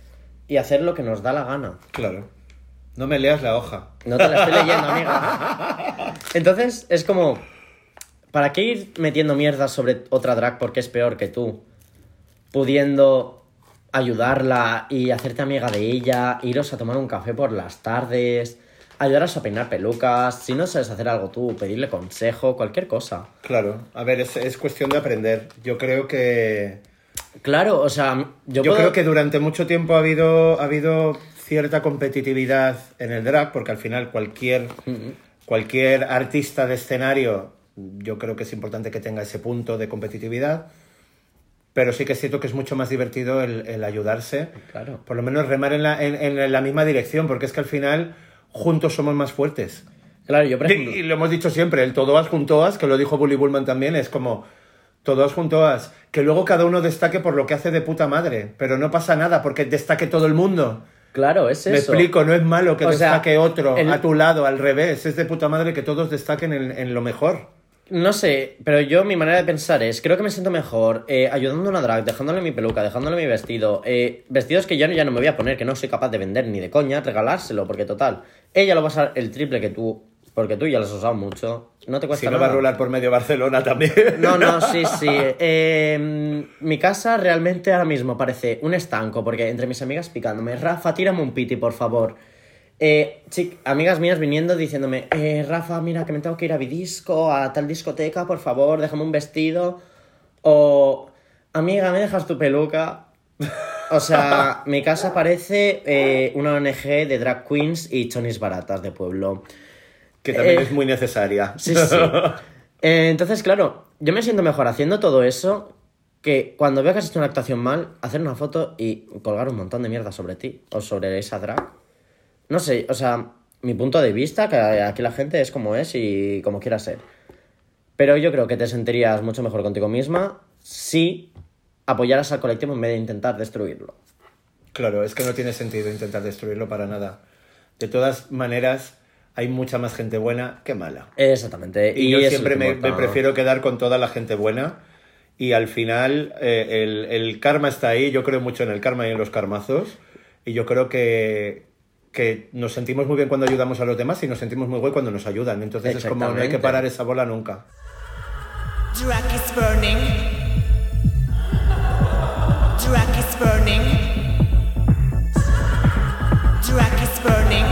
y hacer lo que nos da la gana. Claro. No me leas la hoja. No te la estoy leyendo, amiga. Entonces, es como. ¿Para qué ir metiendo mierdas sobre otra drag porque es peor que tú? Pudiendo ayudarla y hacerte amiga de ella, iros a tomar un café por las tardes, ayudaros a peinar pelucas, si no sabes hacer algo tú, pedirle consejo, cualquier cosa. Claro. A ver, es, es cuestión de aprender. Yo creo que. Claro, o sea, yo, Yo, puedo- creo que durante mucho tiempo ha habido, ha habido cierta competitividad en el drag, porque al final cualquier, cualquier artista de escenario, yo creo que es importante que tenga ese punto de competitividad, pero sí que es cierto que es mucho más divertido el, el ayudarse, Claro. por lo menos remar en la, en, en la misma dirección, porque es que al final juntos somos más fuertes. Claro, yo por Y, ejemplo... y lo hemos dicho siempre, el todoas juntoas, que lo dijo Bully Bullman también, es como todoas juntoas, que luego cada uno destaque por lo que hace de puta madre, pero no pasa nada porque destaque todo el mundo. Claro, es Me eso. explico, no es malo que O sea, destaque otro el- a tu lado, al revés, es de puta madre que todos destaquen en, en lo mejor. No sé, pero yo mi manera de pensar es, creo que me siento mejor eh, ayudando a una drag, dejándole mi peluca, dejándole mi vestido, eh, vestidos que yo ya no me voy a poner, que no soy capaz de vender ni de coña, regalárselo, porque total, ella lo va a usar el triple que tú, porque tú ya lo has usado mucho, no te cuesta Si no nada. va a rular por medio Barcelona también. No, no, sí, sí. Eh, mi casa realmente ahora mismo parece un estanco, porque entre mis amigas picándome, Rafa, tírame un piti, por favor. Eh, chic- amigas mías viniendo diciéndome, eh, Rafa, mira que me tengo que ir a Vidisco, a tal discoteca, por favor, déjame un vestido. O, amiga, ¿me dejas tu peluca? O sea, mi casa parece eh, una ONG de drag queens y chonis baratas de pueblo. que también Eh, es muy necesaria. Sí, sí. Eh, entonces, claro, yo me siento mejor haciendo todo eso que cuando veo que has hecho una actuación mal, hacer una foto y colgar un montón de mierda sobre ti o sobre esa drag. No sé, o sea, mi punto de vista, que aquí la gente es como es y como quiera ser. Pero yo creo que te sentirías mucho mejor contigo misma si apoyaras al colectivo en vez de intentar destruirlo. Claro, es que no tiene sentido intentar destruirlo para nada. De todas maneras, hay mucha más gente buena que mala. Exactamente. Y, yo siempre me prefiero quedar con toda la gente buena. Y al final, eh, el, el karma está ahí. Yo creo mucho en el karma y en los karmazos. Y yo creo que, que nos sentimos muy bien cuando ayudamos a los demás y nos sentimos muy guay cuando nos ayudan. Entonces es como no hay que parar esa bola nunca. Drag is burning. Drag is burning. Drag is burning.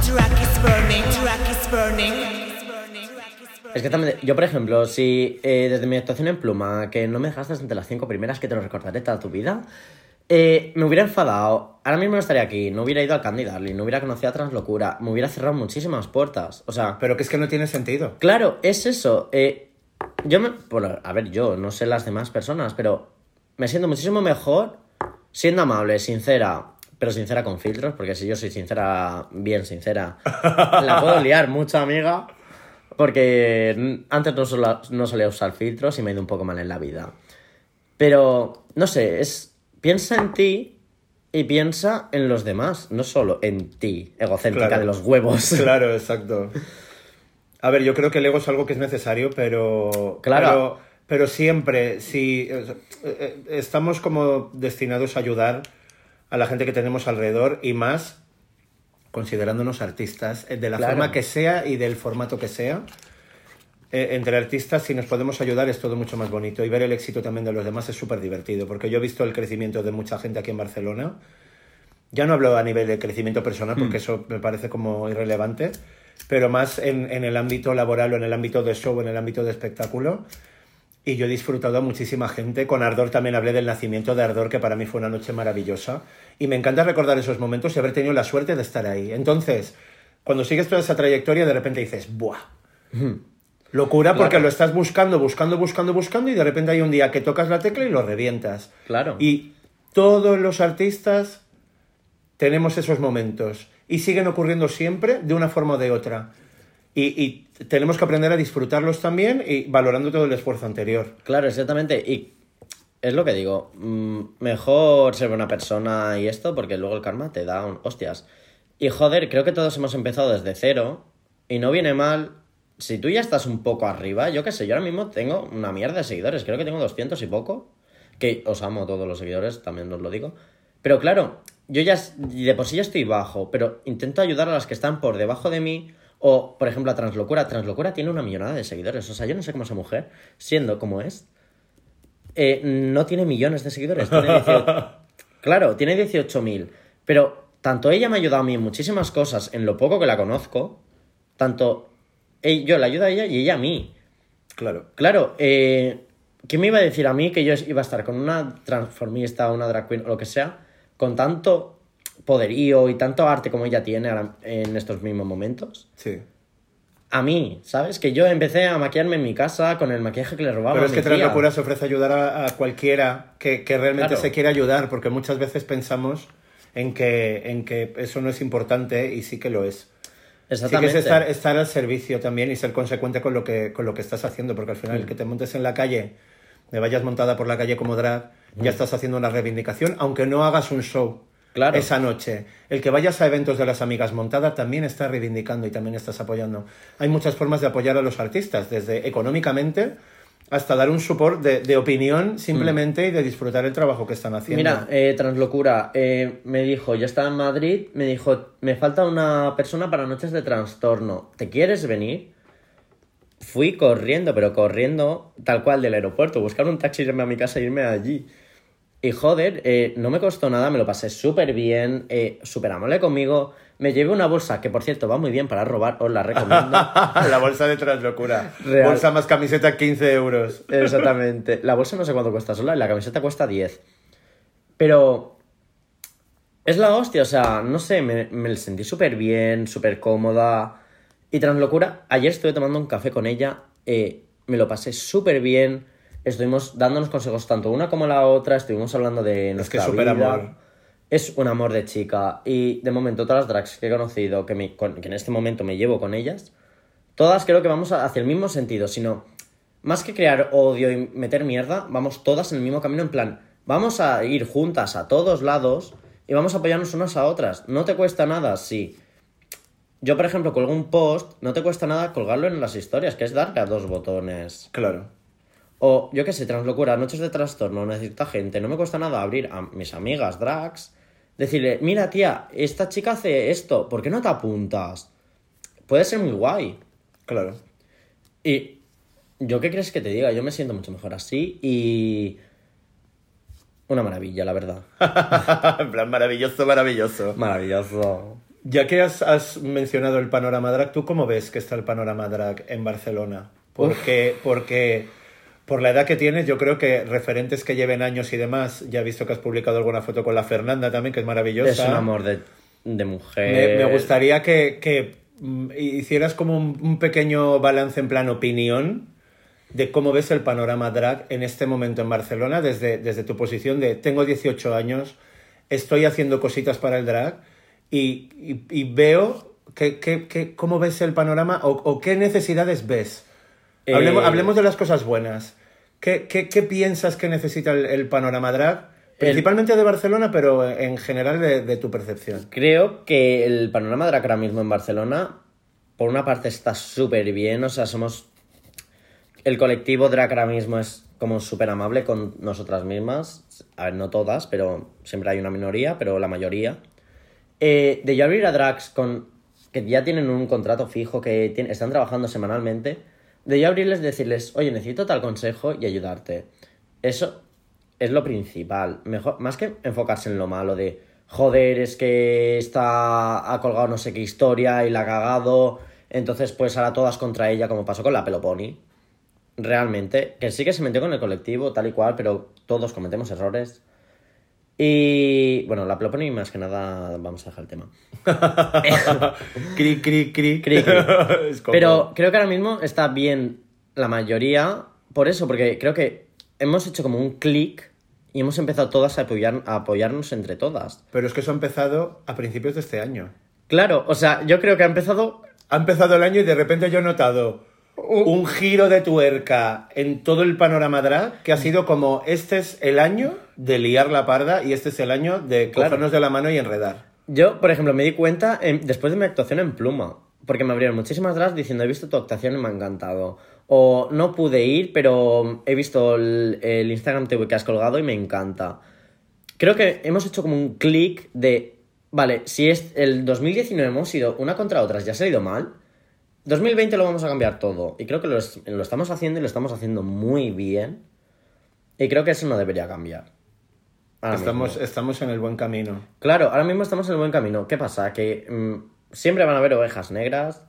Drag is burning. Drag is burning. Es que también, yo por ejemplo, si eh, desde mi actuación en Pluma, que no me dejaste entre las cinco primeras, que te lo recordaré toda tu vida, eh, me hubiera enfadado, ahora mismo no estaría aquí, no hubiera ido al Candy Darling, no hubiera conocido a Translocura, me hubiera cerrado muchísimas puertas. O sea, Pero que es que no tiene sentido. claro, es eso. eh, yo me. Bueno, a ver, yo no sé las demás personas, pero me siento muchísimo mejor siendo amable, sincera, pero sincera con filtros, porque si yo soy sincera, bien sincera, la puedo liar mucho, amiga. Porque antes no, sola- no solía usar filtros y me ha ido un poco mal en la vida. Pero, no sé, es. Piensa en ti y piensa en los demás, no solo en ti, egocéntrica Claro. de los huevos. Claro, exacto. A ver, yo creo que el ego es algo que es necesario, pero. Claro. Pero, pero siempre, si eh, eh, estamos como destinados a ayudar a la gente que tenemos alrededor y más considerándonos artistas, eh, de la Claro. forma que sea y del formato que sea. Eh, entre artistas, si nos podemos ayudar, es todo mucho más bonito. Y ver el éxito también de los demás es súper divertido, porque yo he visto el crecimiento de mucha gente aquí en Barcelona. Ya no hablo a nivel de crecimiento personal, porque eso me parece como irrelevante, pero más en, en el ámbito laboral o en el ámbito de show, en el ámbito de espectáculo. Y yo he disfrutado a muchísima gente. Con Ardor también hablé del nacimiento de Ardor, que para mí fue una noche maravillosa. Y me encanta recordar esos momentos y haber tenido la suerte de estar ahí. Entonces, cuando sigues toda esa trayectoria, de repente dices, ¡buah! Locura porque Claro. lo estás buscando, buscando, buscando, buscando y de repente hay un día que tocas la tecla y lo revientas. Claro. Y todos los artistas tenemos esos momentos y siguen ocurriendo siempre de una forma o de otra. Y, y tenemos que aprender a disfrutarlos también y valorando todo el esfuerzo anterior. Claro, exactamente. Y es lo que digo. mm, Mejor ser buena persona y esto, porque luego el karma te da un... hostias. Y joder, creo que todos hemos empezado desde cero y no viene mal. Si tú ya estás un poco arriba, yo qué sé, yo ahora mismo tengo una mierda de seguidores, creo que tengo 200 y poco. Que os amo a todos los seguidores, también os lo digo. Pero claro, yo ya de por sí ya estoy bajo, pero intento ayudar a las que están por debajo de mí. O, por ejemplo, a Translocura. Translocura tiene una millonada de seguidores. O sea, yo no sé cómo esa mujer, siendo como es, eh, no tiene millones de seguidores. Tiene 18 claro, tiene 18.000. Pero tanto ella me ha ayudado a mí en muchísimas cosas, en lo poco que la conozco, tanto yo la ayudo a ella y ella a mí. Claro. Claro, eh, ¿quién me iba a decir a mí que yo iba a estar con una transformista, una drag queen o lo que sea, con tanto poderío y tanto arte como ella tiene ahora- en estos mismos momentos? Sí. A mí, ¿sabes? Que yo empecé a maquillarme en mi casa con el maquillaje que le robaba Pero es que Tras. Locura se ofrece ayudar a, a cualquiera que, que realmente Claro. se quiera ayudar, porque muchas veces pensamos en que, en que eso no es importante y sí que lo es. Sí que Exactamente. es estar, estar al servicio también y ser consecuente con lo que, con lo que estás haciendo, porque al final Mm. el que te montes en la calle, me vayas montada por la calle como drag, ya estás haciendo una reivindicación, aunque no hagas un show Mm. Claro. esa noche. El que vayas a eventos de las amigas montada también está reivindicando y también estás apoyando. Hay muchas formas de apoyar a los artistas, desde económicamente hasta dar un support de, de opinión simplemente y de disfrutar el trabajo que están haciendo. Mira, eh, Translocura eh, me dijo, yo estaba en Madrid, me dijo, me falta una persona para noches de trastorno, ¿te quieres venir? Fui corriendo, pero corriendo tal cual del aeropuerto, buscar un taxi, irme a mi casa e irme allí. Y joder, eh, no me costó nada, me lo pasé súper bien, súper amable conmigo. Me llevé una bolsa que, por cierto, va muy bien para robar, os la recomiendo. la bolsa de Translocura. Real. Bolsa más camiseta, 15 euros. Exactamente. La bolsa no sé cuánto cuesta sola y la camiseta cuesta 10. Pero es la hostia, o sea, no sé, me, me sentí súper bien, súper cómoda. Y tras locura, ayer estuve tomando un café con ella, eh, me lo pasé súper bien. Estuvimos dándonos consejos tanto una como la otra, estuvimos hablando de nuestra que súper vida. amor. Es un amor de chica. Y de momento, todas las drags que he conocido, que, me- con- que en este momento me llevo con ellas, todas creo que vamos a- hacia el mismo sentido, sino más que crear odio y meter mierda, vamos todas en el mismo camino, en plan, vamos a ir juntas a todos lados y vamos a apoyarnos unas a otras. No te cuesta nada, sí. Yo, por ejemplo, colgo un post, no te cuesta nada colgarlo en las historias, que es darle a dos botones. Claro. O, yo qué sé, translocura, noches de trastorno, necesita gente. No me cuesta nada abrir a mis amigas drags, decirle, mira tía, esta chica hace esto, ¿por qué no te apuntas? Puede ser muy guay. Claro. Y yo qué crees que te diga, yo me siento mucho mejor así y... Una maravilla, la verdad. en plan, maravilloso, maravilloso. Maravilloso. Ya que has, has mencionado el panorama drag, ¿tú cómo ves que está el panorama drag en Barcelona? Porque, porque por la edad que tienes, yo creo que referentes que lleven años y demás, ya he visto que has publicado alguna foto con la Fernanda también, que es maravillosa. Es un amor de, de mujer. Me, me gustaría que, que, mm, hicieras como un, un pequeño balance en plan opinión de cómo ves el panorama drag en este momento en Barcelona desde, desde tu posición de tengo 18 años, estoy haciendo cositas para el drag y, y- y veo que, que- que- cómo ves el panorama o, o qué necesidades ves. Eh, Hablemos, hablemos de las cosas buenas. ¿Qué, qué, qué piensas que necesita el, el panorama drag? Principalmente de Barcelona, pero en general de, de tu percepción. Creo que el panorama drag ahora mismo en Barcelona, por una parte está súper bien, o sea, somos... El colectivo drag ahora mismo es como súper amable con nosotras mismas. A ver, no todas, pero siempre hay una minoría, pero la mayoría. Eh, de yo abrir a drags con que ya tienen un contrato fijo, que están trabajando semanalmente, de yo abrirles decirles, oye, necesito tal consejo y ayudarte. Eso es lo principal. Mejor, más que enfocarse en lo malo de, joder, es que está, ha colgado no sé qué historia y la ha cagado, entonces pues ahora todas contra ella, como pasó con la Peloponi. Realmente, que sí que se metió con el colectivo, tal y cual, pero todos cometemos errores. Y bueno, la Peloponi más que nada, vamos a dejar el tema. cri, cri, cri. Cri, cri. Es como- Pero creo que ahora mismo está bien la mayoría, por eso, porque creo que hemos hecho como un clic y hemos empezado todas a, apoyar, a apoyarnos entre todas. Pero es que eso ha empezado a principios de este año. Claro, o sea, yo creo que ha empezado... Ha empezado el año y de repente yo he notado un giro de tuerca en todo el panorama drag que ha sido como este es el año de liar la parda y este es el año de cogernos de la mano y enredar. Yo, por ejemplo, me di cuenta en- después de mi actuación en Pluma, porque me abrieron muchísimas drags diciendo he visto tu actuación y me ha encantado. O no pude ir, pero he visto el, el Instagram TV que has colgado y me encanta. Creo que hemos hecho como un clic de, vale, si es el 2019 hemos ido una contra otras, ya se ha ido mal, 2020 lo vamos a cambiar todo. Y creo que lo, es- lo estamos haciendo y lo estamos haciendo muy bien. Y creo que eso no debería cambiar. Ahora Estamos, mismo. estamos en el buen camino. Claro, ahora mismo estamos en el buen camino. ¿Qué pasa? Que mm, siempre van a haber ovejas negras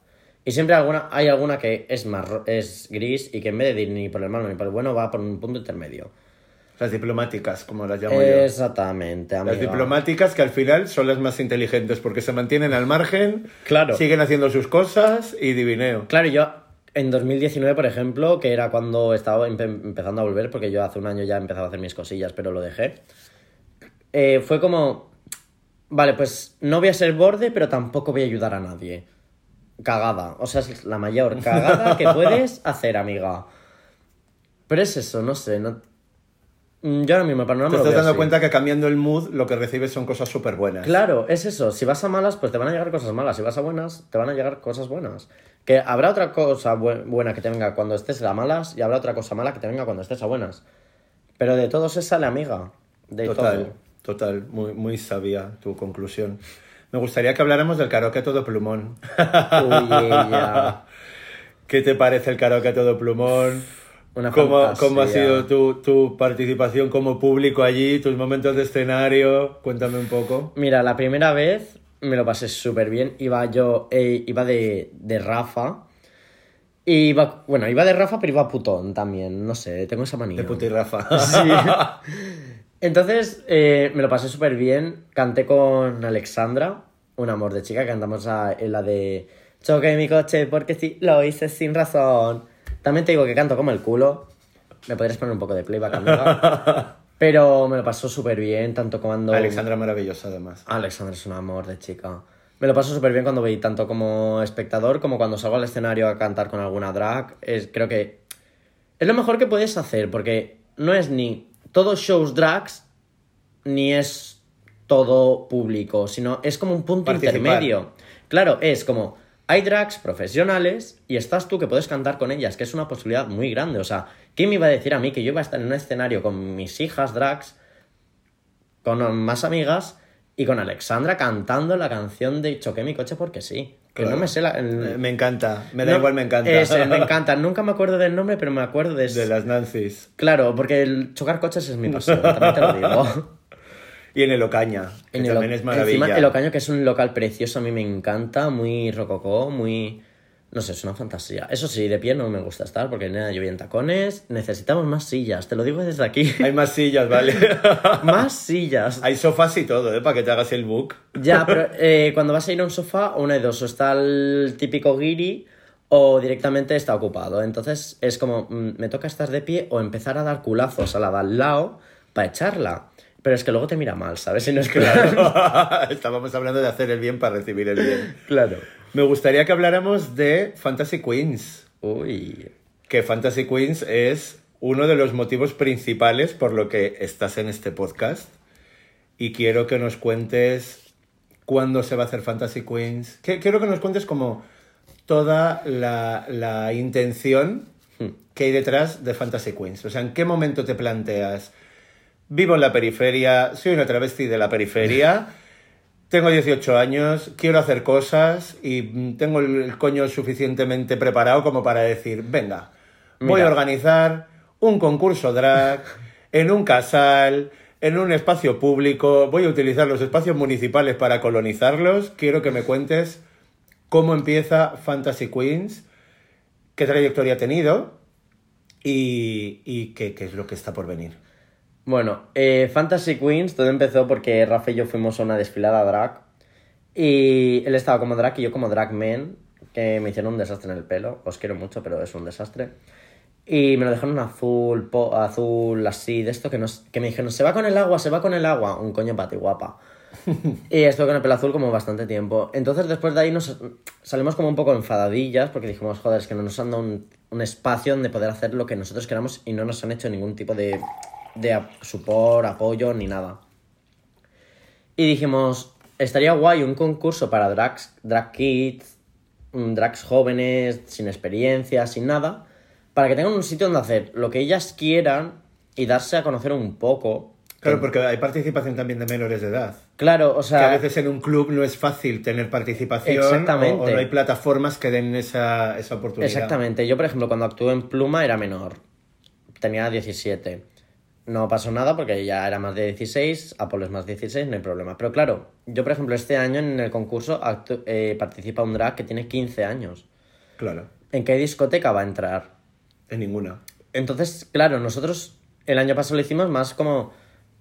y siempre alguna, hay alguna que es, marro- es gris y que en vez de ir ni por el malo ni por el bueno va por un punto intermedio. Las diplomáticas, como las llamo yo. Exactamente, Las diplomáticas que al final son las más inteligentes porque se mantienen al margen, Claro. siguen haciendo sus cosas y divineo. Claro, yo en 2019, por ejemplo, que era cuando estaba empe- empezando a volver, porque yo hace un año ya empezaba a hacer mis cosillas, pero lo dejé, eh, fue como, vale, pues no voy a ser borde, pero tampoco voy a ayudar a nadie. Cagada, o sea, es la mayor cagada que puedes hacer, amiga. Pero es eso, no sé, no... Mm, Yo ahora mismo, para no Te me lo estás dando así. cuenta que cambiando el mood lo que recibes son cosas súper buenas. Claro, es eso. Si vas a malas, pues te van a llegar cosas malas. Si vas a buenas, te van a llegar cosas buenas. Que habrá otra cosa bu- buena que te venga cuando estés a malas y habrá otra cosa mala que te venga cuando estés a buenas. Pero de todo se sale, amiga. De Total, todo. total, muy, muy sabia tu conclusión. Me gustaría que habláramos del karaoke todo plumón. Uy. ¿Qué te parece el karaoke todo plumón? Una ¿Cómo. ¿Cómo ha sido tu, tu participación como público allí, tus momentos de escenario? Cuéntame un poco. Mira, la primera vez me lo pasé súper bien. Iba yo, eh, iba de, de Rafa. Y iba, bueno, iba de Rafa, pero iba putón también. No sé, tengo esa manía. De puti Rafa. Sí. Entonces eh, me lo pasé súper bien. Canté con Alexandra, un amor de chica. Cantamos a, en la de Choqué mi coche porque sí, lo hice sin razón. También te digo que canto como el culo. Me podrías poner un poco de playback, amiga. Pero me lo pasó súper bien, tanto cuando. Alexandra maravillosa, además. Alexandra es un amor de chica. Me lo paso súper bien cuando voy tanto como espectador como cuando salgo al escenario a cantar con alguna drag. Es, creo que es lo mejor que puedes hacer porque no es ni todos shows drags ni es todo público, sino es como un punto Participar. intermedio. Claro, es como hay drags profesionales y estás tú que puedes cantar con ellas, que es una posibilidad muy grande. O sea, ¿quién me iba a decir a mí que yo iba a estar en un escenario con mis hijas drags con más amigas y con Alexandra cantando la canción de Choqué mi coche porque sí. Que Claro. no me sé la. el- Eh, Me encanta, me da no, igual, me encanta. ese, me encanta. Nunca me acuerdo del nombre, pero me acuerdo de. De las Nancy's. Claro, porque el chocar coches es mi pasión, también te lo digo. Y en el Ocaña, que En el también es maravilla. Encima, el Ocaño, que es un local precioso, a mí me encanta, muy rococó, muy... No sé, es una fantasía. Eso sí, de pie no me gusta estar porque nada, yo voy en tacones. Necesitamos más sillas, te lo digo desde aquí. Hay más sillas, ¿vale? más sillas. Hay sofás y todo, ¿eh? Para que te hagas el book. Ya, pero eh, cuando vas a ir a un sofá, una de dos, o está el típico guiri o directamente está ocupado. Entonces es como, mm, me toca estar de pie o empezar a dar culazos a la de al lado para echarla. Pero es que luego te mira mal, ¿sabes? Si no es claro. Estábamos hablando de hacer el bien para recibir el bien. claro. Me gustaría que habláramos de Fantasy Queens. Uy. Que Fantasy Queens es uno de los motivos principales por lo que estás en este podcast. Y quiero que nos cuentes cuándo se va a hacer Fantasy Queens. Que- Quiero que nos cuentes como toda la, la intención que hay detrás de Fantasy Queens. O sea, ¿en qué momento te planteas? Vivo en la periferia, soy una travesti de la periferia, tengo 18 años, quiero hacer cosas y mm, tengo el, el coño suficientemente preparado como para decir, venga, voy Mira. a organizar un concurso drag en un casal, en un espacio público, voy a utilizar los espacios municipales para colonizarlos, quiero que me cuentes cómo empieza Fantasy Queens, qué trayectoria ha tenido y, y qué, qué es lo que está por venir. Bueno, eh, Fantasy Queens todo empezó porque Rafa y yo fuimos a una desfilada drag. Y él estaba como drag y yo como drag man, que me hicieron un desastre en el pelo. Os quiero mucho, pero es un desastre. Y me lo dejaron azul, po- azul así, de esto que, nos, que me dijeron, se va con el agua, se va con el agua. Un coño para ti, guapa. y estuve con el pelo azul como bastante tiempo. Entonces después de ahí nos salimos como un poco enfadadillas porque dijimos, joder, es que no nos han dado un, un espacio donde poder hacer lo que nosotros queramos y no nos han hecho ningún tipo de, de support, apoyo ni nada. Y dijimos, estaría guay un concurso para drags, drag kids, mm, drags jóvenes, sin experiencia, sin nada, para que tengan un sitio donde hacer lo que ellas quieran y darse a conocer un poco. Claro, porque hay participación también de menores de edad. Claro, o Que a sea, veces en un club no es fácil tener participación Exactamente. O, o no hay plataformas que den esa, esa oportunidad. exactamente. Yo, por ejemplo, cuando actué en Pluma era menor. Tenía 17. No pasó nada porque ya era más de 16, Apolo es más 16, no hay problema. Pero claro, yo, por ejemplo, este año en el concurso eh, participa un drag que tiene 15 años. Claro, ¿En qué discoteca va a entrar? en ninguna. Entonces, claro, nosotros el año pasado lo hicimos más como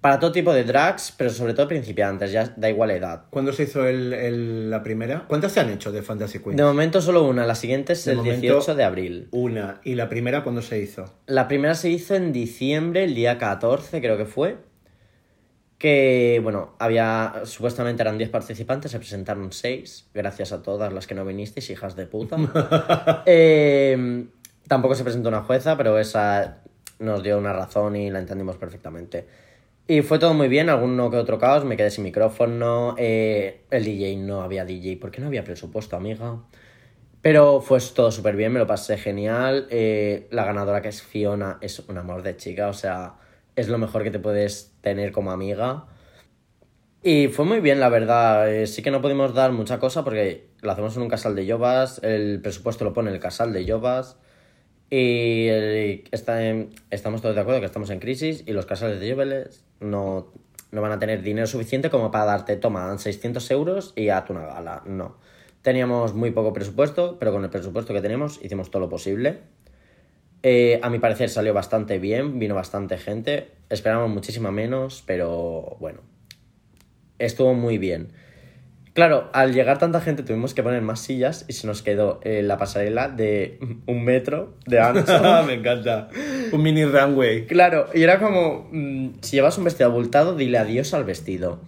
para todo tipo de drags, pero sobre todo principiantes, ya da igual edad. ¿Cuándo se hizo el, el- la primera? ¿Cuántas se han hecho de Fantasy Queen? De momento solo una, la siguiente es De el momento- 18 de abril. Una. ¿Y la primera cuándo se hizo? La primera se hizo en diciembre, el día 14 creo que fue. Que, bueno, había, supuestamente eran 10 participantes, se presentaron 6, gracias a todas las que no vinisteis, hijas de puta. Eh, tampoco se presentó una jueza, pero esa nos dio una razón y la entendimos perfectamente. Y fue todo muy bien, alguno que otro caos, me quedé sin micrófono, eh, el DJ no había DJ, porque no había presupuesto, amiga. Pero fue todo súper bien, me lo pasé genial. eh, la ganadora que es Fiona es un amor de chica, o sea, es lo mejor que te puedes tener como amiga. Y fue muy bien, la verdad. eh, sí que no pudimos dar mucha cosa porque lo hacemos en un casal de Yobas, el presupuesto lo pone el casal de Yobas. Y eh, estamos todos de acuerdo que estamos en crisis y los casales de Yobas no, no van a tener dinero suficiente como para darte, toma, dan 600 euros y hazte una gala. No. Teníamos muy poco presupuesto, pero con el presupuesto que tenemos hicimos todo lo posible. Eh, a mi parecer salió bastante bien, vino bastante gente. Esperábamos muchísima menos, pero bueno, estuvo muy bien. Claro, al llegar tanta gente tuvimos que poner más sillas y se nos quedó eh, la pasarela de un metro de ancho. Me encanta. Un mini runway. claro, y era como, mm, si llevas un vestido abultado, dile adiós al vestido.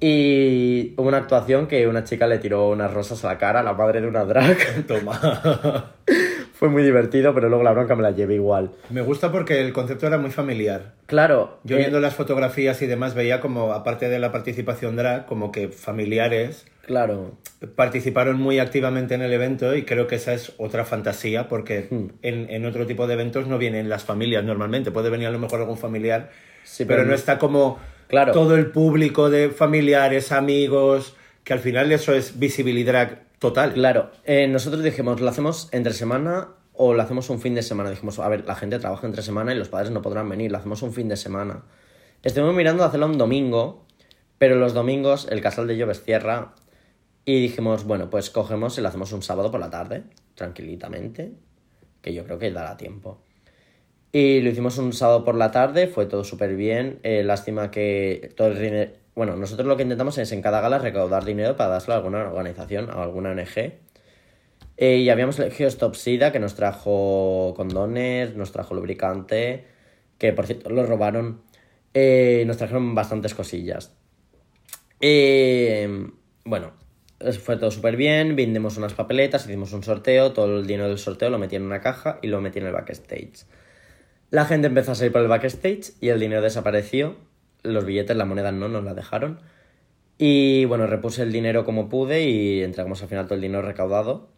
Y hubo una actuación que una chica le tiró unas rosas a la cara a la madre de una drag. Toma. Fue muy divertido, pero luego la bronca me la llevé igual. Me gusta porque el concepto era muy familiar. Claro, Yo eh, viendo las fotografías y demás veía como, aparte de la participación drag, como que familiares claro, participaron muy activamente en el evento y creo que esa es otra fantasía porque Hmm. en, en otro tipo de eventos no vienen las familias normalmente. Puede venir a lo mejor algún familiar, Sí, pero, pero no no- está como Claro. todo el público de familiares, amigos, que al final eso es visibilidad total. Claro, eh, nosotros dijimos, ¿lo hacemos entre semana o lo hacemos un fin de semana? Dijimos, a ver, la gente trabaja entre semana y los padres no podrán venir, lo hacemos un fin de semana. Estuvimos mirando hacerlo un domingo, pero los domingos el casal de Lloves cierra y dijimos, bueno, pues cogemos y lo hacemos un sábado por la tarde, tranquilitamente, que yo creo que dará tiempo. Y lo hicimos un sábado por la tarde, fue todo súper bien. eh, lástima que todo el. Bueno, nosotros lo que intentamos es en cada gala recaudar dinero para dárselo a alguna organización, a alguna ONG. Eh, y habíamos elegido Stop Sida, que nos trajo condones, nos trajo lubricante, que por cierto lo robaron. Eh, nos trajeron bastantes cosillas. Eh, bueno, fue todo súper bien, vendimos unas papeletas, hicimos un sorteo, todo el dinero del sorteo lo metí en una caja y lo metí en el backstage. La gente empezó a salir por el backstage y el dinero desapareció. Los billetes, la moneda no nos la dejaron. Y bueno, repuse el dinero como pude y entregamos al final todo el dinero recaudado.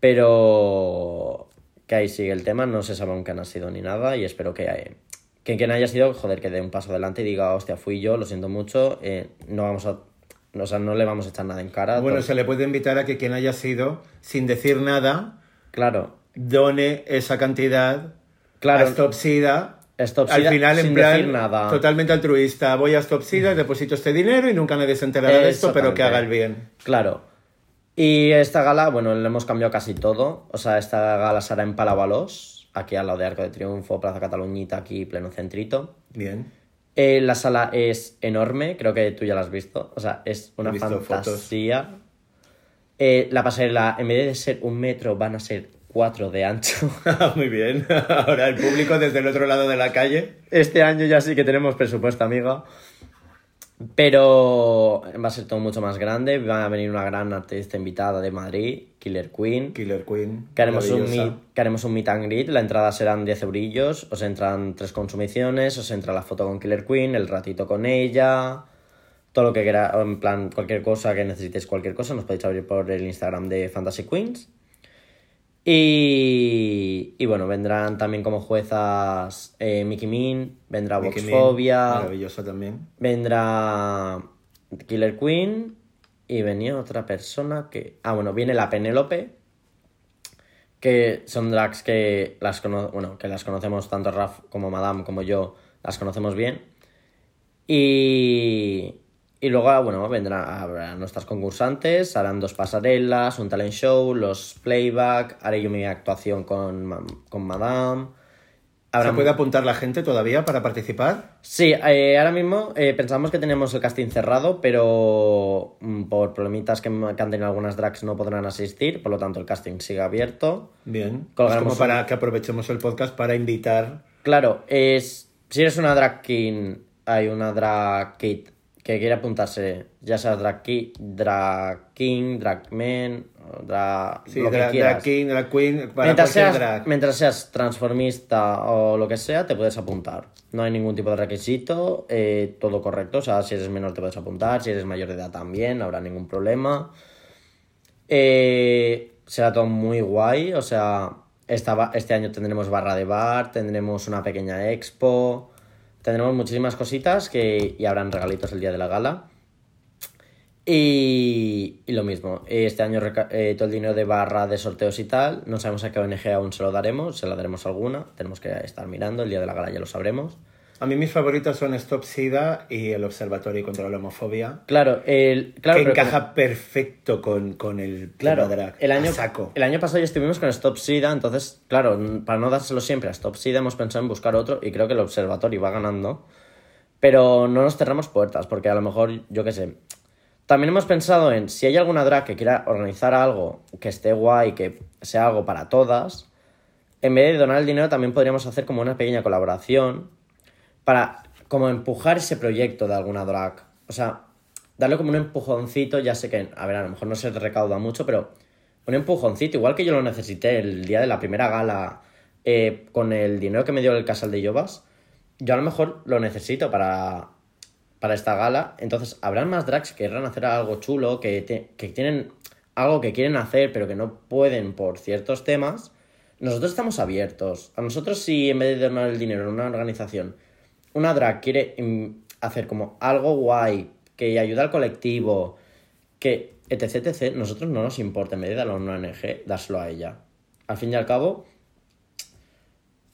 Pero que ahí sigue el tema, no se sabe aún quién ha sido ni nada y espero que, que quien haya sido, joder, que dé un paso adelante y diga, hostia, fui yo, lo siento mucho, eh, no vamos a... O sea, no le vamos a echar nada en cara. Bueno, todo- se le puede invitar a que quien haya sido, sin decir nada, Claro, done esa cantidad Claro. a Stop Sida. Stop Al final, en plan, decir nada. totalmente altruista. Voy a Stop Sida, deposito este dinero y nunca nadie se enterará de esto, pero que haga el bien. Claro. Y esta gala, bueno, le hemos cambiado casi todo. O sea, esta gala será en Palavalos, aquí al lado de Arco de Triunfo, Plaza Cataluñita, aquí pleno centrito. Bien. Eh, la sala es enorme, creo que tú ya la has visto. O sea, es una fantasía. Eh, la pasarela, en vez de ser un metro, van a ser cuatro de ancho. Muy bien. Ahora el público desde el otro lado de la calle. Este año ya sí que tenemos presupuesto, amiga. Pero va a ser todo mucho más grande. Va a venir una gran artista invitada de Madrid, Killer Queen. Killer Queen. Que haremos, un meet, que haremos un meet and greet. La entrada serán 10 eurillos. Os entran tres consumiciones. Os entra la foto con Killer Queen, el ratito con ella. Todo lo que quiera, en plan, cualquier cosa que necesitéis, cualquier cosa, nos podéis abrir por el Instagram de Fantasy Queens. Y, y bueno, vendrán también como juezas eh, Mickey Min, vendrá Voxfobia, Maravillosa también. vendrá Killer Queen y venía otra persona que... Ah, bueno, viene la Penélope, que son drags que las, cono- bueno, que las conocemos tanto Raf como Madame como yo, las conocemos bien. Y, y luego, bueno, vendrán habrá nuestras concursantes, harán dos pasarelas, un talent show, los playback, haré yo mi actuación con, con Madame. ¿Se Habrá- puede apuntar la gente todavía para participar? Sí, eh, ahora mismo eh, pensamos que teníamos el casting cerrado, pero mm, por problemitas que, han tenido algunas drags no podrán asistir, por lo tanto el casting sigue abierto. Bien. Es como para un- que aprovechemos el podcast para invitar. Claro, es si eres una drag king, hay una drag kid que quiere apuntarse, ya sea drag, ki- drag king, drag man, o drag, Sí, lo que drag, quieras. drag king, drag queen, para Mientras seas, drag. mientras seas transformista o lo que sea, te puedes apuntar. No hay ningún tipo de requisito, eh, todo correcto. O sea, si eres menor te puedes apuntar, si eres mayor de edad también, no habrá ningún problema. Eh, será todo muy guay, o sea, esta este año tendremos barra de bar, tendremos una pequeña expo, tendremos muchísimas cositas que, y habrán regalitos el día de la gala. Y, y lo mismo, este año eh, todo el dinero de barra de sorteos y tal, no sabemos a qué ONG aún se lo daremos, se lo daremos alguna, tenemos que estar mirando, el día de la gala ya lo sabremos. A mí mis favoritos son Stop SIDA y el Observatorio contra la Homofobia. Claro, el, claro que pero encaja perfecto con, con el Claro, drag. el año, saco. el año pasado ya estuvimos con Stop SIDA, entonces, claro, para no dárselo siempre a Stop SIDA hemos pensado en buscar otro y creo que el observatorio va ganando. Pero no nos cerramos puertas, porque a lo mejor, yo qué sé. También hemos pensado en si hay alguna drag que quiera organizar algo que esté guay, que sea algo para todas, en vez de donar el dinero también podríamos hacer como una pequeña colaboración para como empujar ese proyecto de alguna drag. O sea, darle como un empujoncito, ya sé que, a ver, a lo mejor no se recauda mucho, pero un empujoncito, igual que yo lo necesité el día de la primera gala eh, con el dinero que me dio el Casal de Llovas, yo a lo mejor lo necesito para, para esta gala. Entonces, habrán más drags que querrán hacer algo chulo, que, te- que tienen algo que quieren hacer, pero que no pueden por ciertos temas. Nosotros estamos abiertos. A nosotros, si en vez de donar el dinero en una organización, una drag quiere mm, hacer como algo guay, que ayuda al colectivo, que etc, etc, nosotros no nos importa, en vez de darlo a una ONG, dárselo a ella. Al fin y al cabo,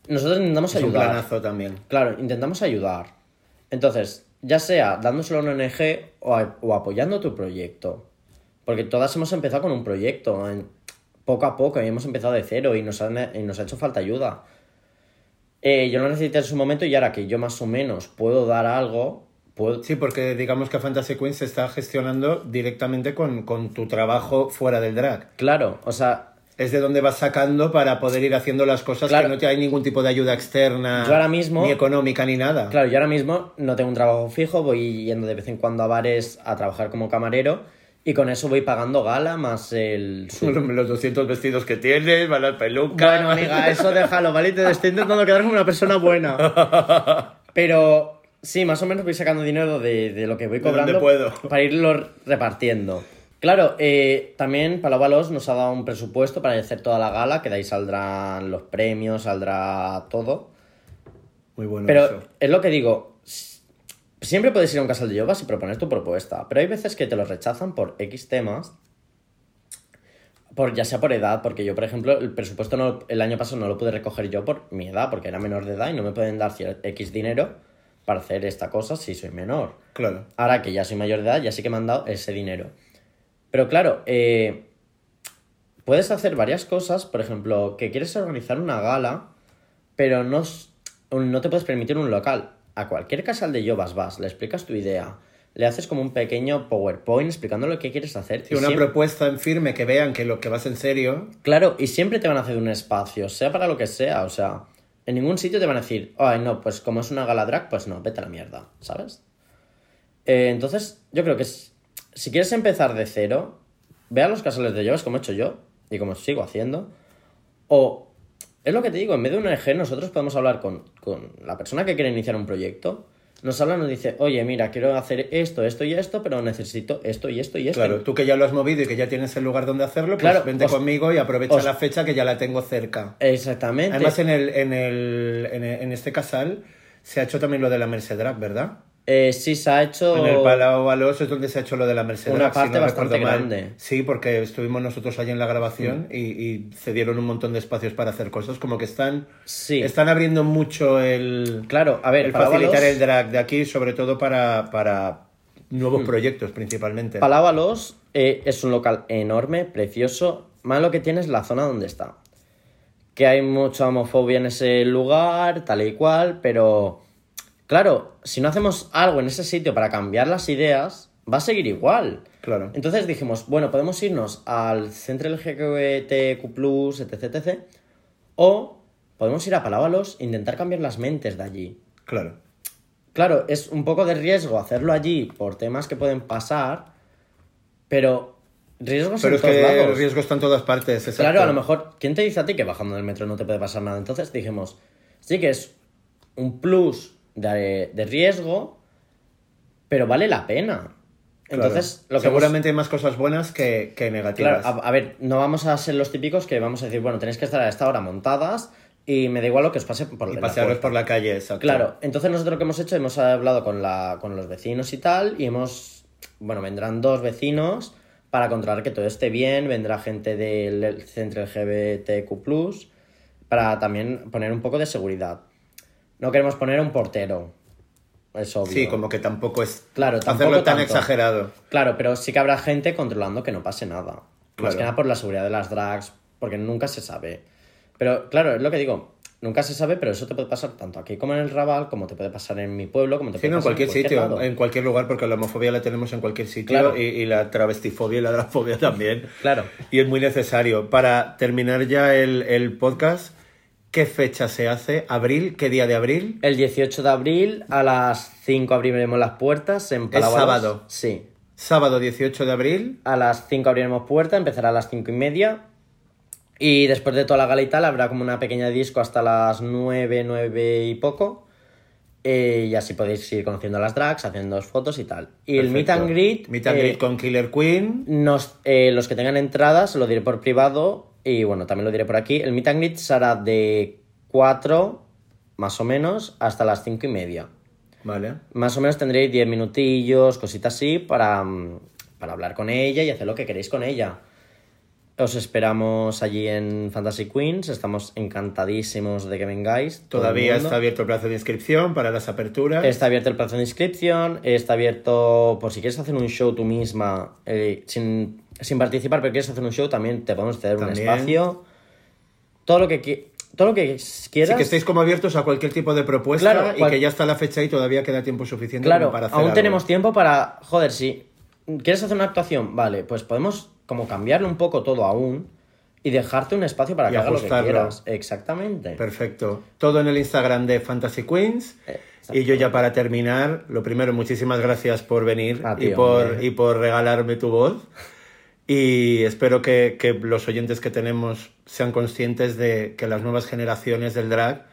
nosotros intentamos Es un ayudar. planazo también. Claro, intentamos ayudar. Entonces, ya sea dándoselo a una ONG o, a- o apoyando tu proyecto. Porque todas hemos empezado con un proyecto, en- poco a poco, y hemos empezado de cero y nos, han- y nos ha hecho falta ayuda. Eh, yo lo necesité en su momento y ahora que yo más o menos puedo dar algo. Sí, porque digamos que Fantasy Queen se está gestionando directamente con, con tu trabajo fuera del drag. Claro, o sea, Es de donde vas sacando para poder ir haciendo las cosas Claro. que no te hay ningún tipo de ayuda externa, Yo ahora mismo- ni económica, ni nada. claro, yo ahora mismo no tengo un trabajo fijo, voy yendo de vez en cuando a bares a trabajar como camarero y con eso voy pagando gala más el... Los 200 vestidos que tienes, van las pelucas. Bueno, amiga, eso déjalo, ¿vale? Te estoy intentando quedar como una persona buena. Pero sí, más o menos voy sacando dinero de, de lo que voy cobrando puedo. para irlo repartiendo. Claro, eh, también Palau nos ha dado un presupuesto para hacer toda la gala, que de ahí saldrán los premios, saldrá todo. Muy bueno Pero eso. es lo que digo, siempre puedes ir a un casal de yovas y proponer tu propuesta, pero hay veces que te lo rechazan por X temas, por, ya sea por edad, porque yo, por ejemplo, el presupuesto no- el año pasado no lo pude recoger yo por mi edad, porque era menor de edad y no me pueden dar X dinero para hacer esta cosa si soy menor. Claro. Ahora que ya soy mayor de edad, ya sí que me han dado ese dinero. Pero claro, eh, puedes hacer varias cosas. Por ejemplo, que quieres organizar una gala, pero no, no te puedes permitir un local. A cualquier casal de Yovas vas, le explicas tu idea, le haces como un pequeño PowerPoint explicando lo que quieres hacer. Sí, y una siempre- propuesta en firme que vean que lo que vas en serio. Claro, y siempre te van a hacer un espacio, sea para lo que sea, o sea, en ningún sitio te van a decir, ay, no, pues como es una gala drag, pues no, vete a la mierda, ¿sabes? Eh, entonces, yo creo que si quieres empezar de cero, ve a los casales de yogas como he hecho yo y como sigo haciendo. O, es lo que te digo, en vez de un EG, nosotros podemos hablar con, con la persona que quiere iniciar un proyecto. Nos habla, nos dice, oye, mira, quiero hacer esto, esto y esto, pero necesito esto y esto y esto. Claro, tú que ya lo has movido y que ya tienes el lugar donde hacerlo, pues Claro, vente os- conmigo y aprovecha os- la fecha que ya la tengo cerca. Exactamente. Además, en, el, en, el, en, en este casal se ha hecho también lo de la Mercedrag, ¿verdad? Eh, sí, se ha hecho... En el Palau Balos es donde se ha hecho lo de la Mercedrag. Una si parte no bastante grande. Sí, porque estuvimos nosotros allí en la grabación y, y cedieron un montón de espacios para hacer cosas. Como que están, Sí. están abriendo mucho el, Claro, a ver, el Palau facilitar Balos- el drag de aquí, sobre todo para, para nuevos proyectos principalmente. Palábalos eh, es un local enorme, precioso. Malo que tiene es la zona donde está. Que hay mucha homofobia en ese lugar, tal y cual, pero claro, si no hacemos algo en ese sitio para cambiar las ideas, va a seguir igual. Claro. Entonces dijimos, bueno, podemos irnos al centro LGBTQ+, etc, etc, o podemos ir a Palábalos e intentar cambiar las mentes de allí. Claro. Claro, es un poco de riesgo hacerlo allí por temas que pueden pasar, pero riesgos Pero en es todos que lados. el riesgo está en todas partes. exacto. Claro, a lo mejor, ¿quién te dice a ti que bajando del metro no te puede pasar nada? Entonces dijimos, sí que es un plus de, de riesgo, pero vale la pena. Claro. Entonces, lo que Seguramente hay más cosas buenas que, que negativas. Claro, a, a ver, no vamos a ser los típicos que vamos a decir, bueno, tenéis que estar a esta hora montadas y me da igual lo que os pase por y la pasearos puerta". por la calle, exacto. Claro, entonces nosotros lo que hemos hecho, hemos hablado con, la, con los vecinos y tal, y hemos, bueno, vendrán dos vecinos para controlar que todo esté bien, vendrá gente del centro LGBTQ+, para también poner un poco de seguridad. No queremos poner un portero, es obvio. Sí, como que tampoco es Claro, hacerlo tampoco tan tanto. exagerado. Claro, pero sí que habrá gente controlando que no pase nada. Más Claro. que nada por la seguridad de las drags, porque nunca se sabe. Pero claro, es lo que digo, nunca se sabe, pero eso te puede pasar tanto aquí como en el Raval, como te puede pasar en mi pueblo, como te Sí, puede no, en pasar cualquier sitio, en cualquier lugar, porque la homofobia la tenemos en cualquier sitio Claro. y, y la travestifobia y la dragfobia también. Claro. Y es muy necesario. Para terminar ya el, el podcast, ¿qué fecha se hace? ¿Abril? ¿Qué día de abril? El 18 de abril a las 5 abriremos las puertas en Palau Balos. sábado. Sí. Sábado 18 de abril. A las 5 abriremos puerta, empezará a las 5 y media. Y después de toda la gala y tal, habrá como una pequeña disco hasta las 9, 9 y poco. Eh, y así podéis ir conociendo a las drags, haciendo fotos y tal. Y el meet and greet. Meet and eh, greet con Killer Queen. nos, eh, los que tengan entradas, lo diré por privado. Y bueno, también lo diré por aquí. El meet and greet será de 4, más o menos, hasta las 5 y media. Vale. Más o menos tendréis 10 minutillos, cositas así, para, mm, para hablar con ella y hacer lo que queréis con ella. Os esperamos allí en Fantasy Queens, estamos encantadísimos de que vengáis. Todavía está abierto el plazo de inscripción para las aperturas. Está abierto el plazo de inscripción, está abierto por si quieres hacer un show tú misma eh, sin, sin participar, pero quieres hacer un show, también te podemos ceder un También. espacio. Todo lo que, qui- todo lo que Sí quieras. que estéis como abiertos a cualquier tipo de propuesta Claro, y cual- que ya está la fecha y todavía queda tiempo suficiente Claro, como para hacer aún algo. tenemos tiempo para. Joder, si quieres hacer una actuación, vale, pues podemos como cambiarlo un poco todo aún y dejarte un espacio para Y que haga lo que ajustarlo. quieras. Exactamente. Perfecto. Todo en el Instagram de Fantasy Queens. Eh, Y yo ya para terminar, lo primero, muchísimas gracias por venir A ti, y, por, hombre. y por regalarme tu voz. Y espero que, que los oyentes que tenemos sean conscientes de que las nuevas generaciones del drag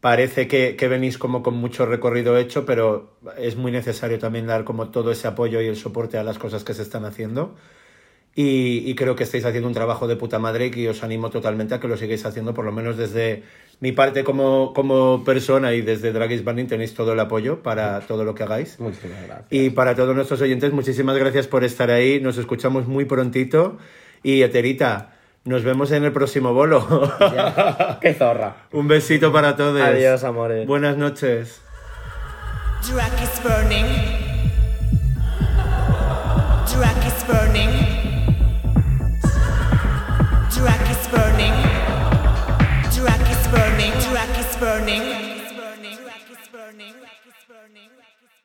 parece que, que venís como con mucho recorrido hecho, pero es muy necesario también dar como todo ese apoyo y el soporte a las cosas que se están haciendo. Y, y creo que estáis haciendo un trabajo de puta madre y os animo totalmente a que lo sigáis haciendo, por lo menos desde mi parte como, como persona y desde Drag is Burning tenéis todo el apoyo para todo lo que hagáis. Muchísimas gracias. Y para todos nuestros oyentes, muchísimas gracias por estar ahí. Nos escuchamos muy prontito. Y Eterita, nos vemos en el próximo bolo. Ya. ¡Qué zorra! Un besito para todos. Adiós, amores. Buenas noches. Drag is burning. Drag is burning.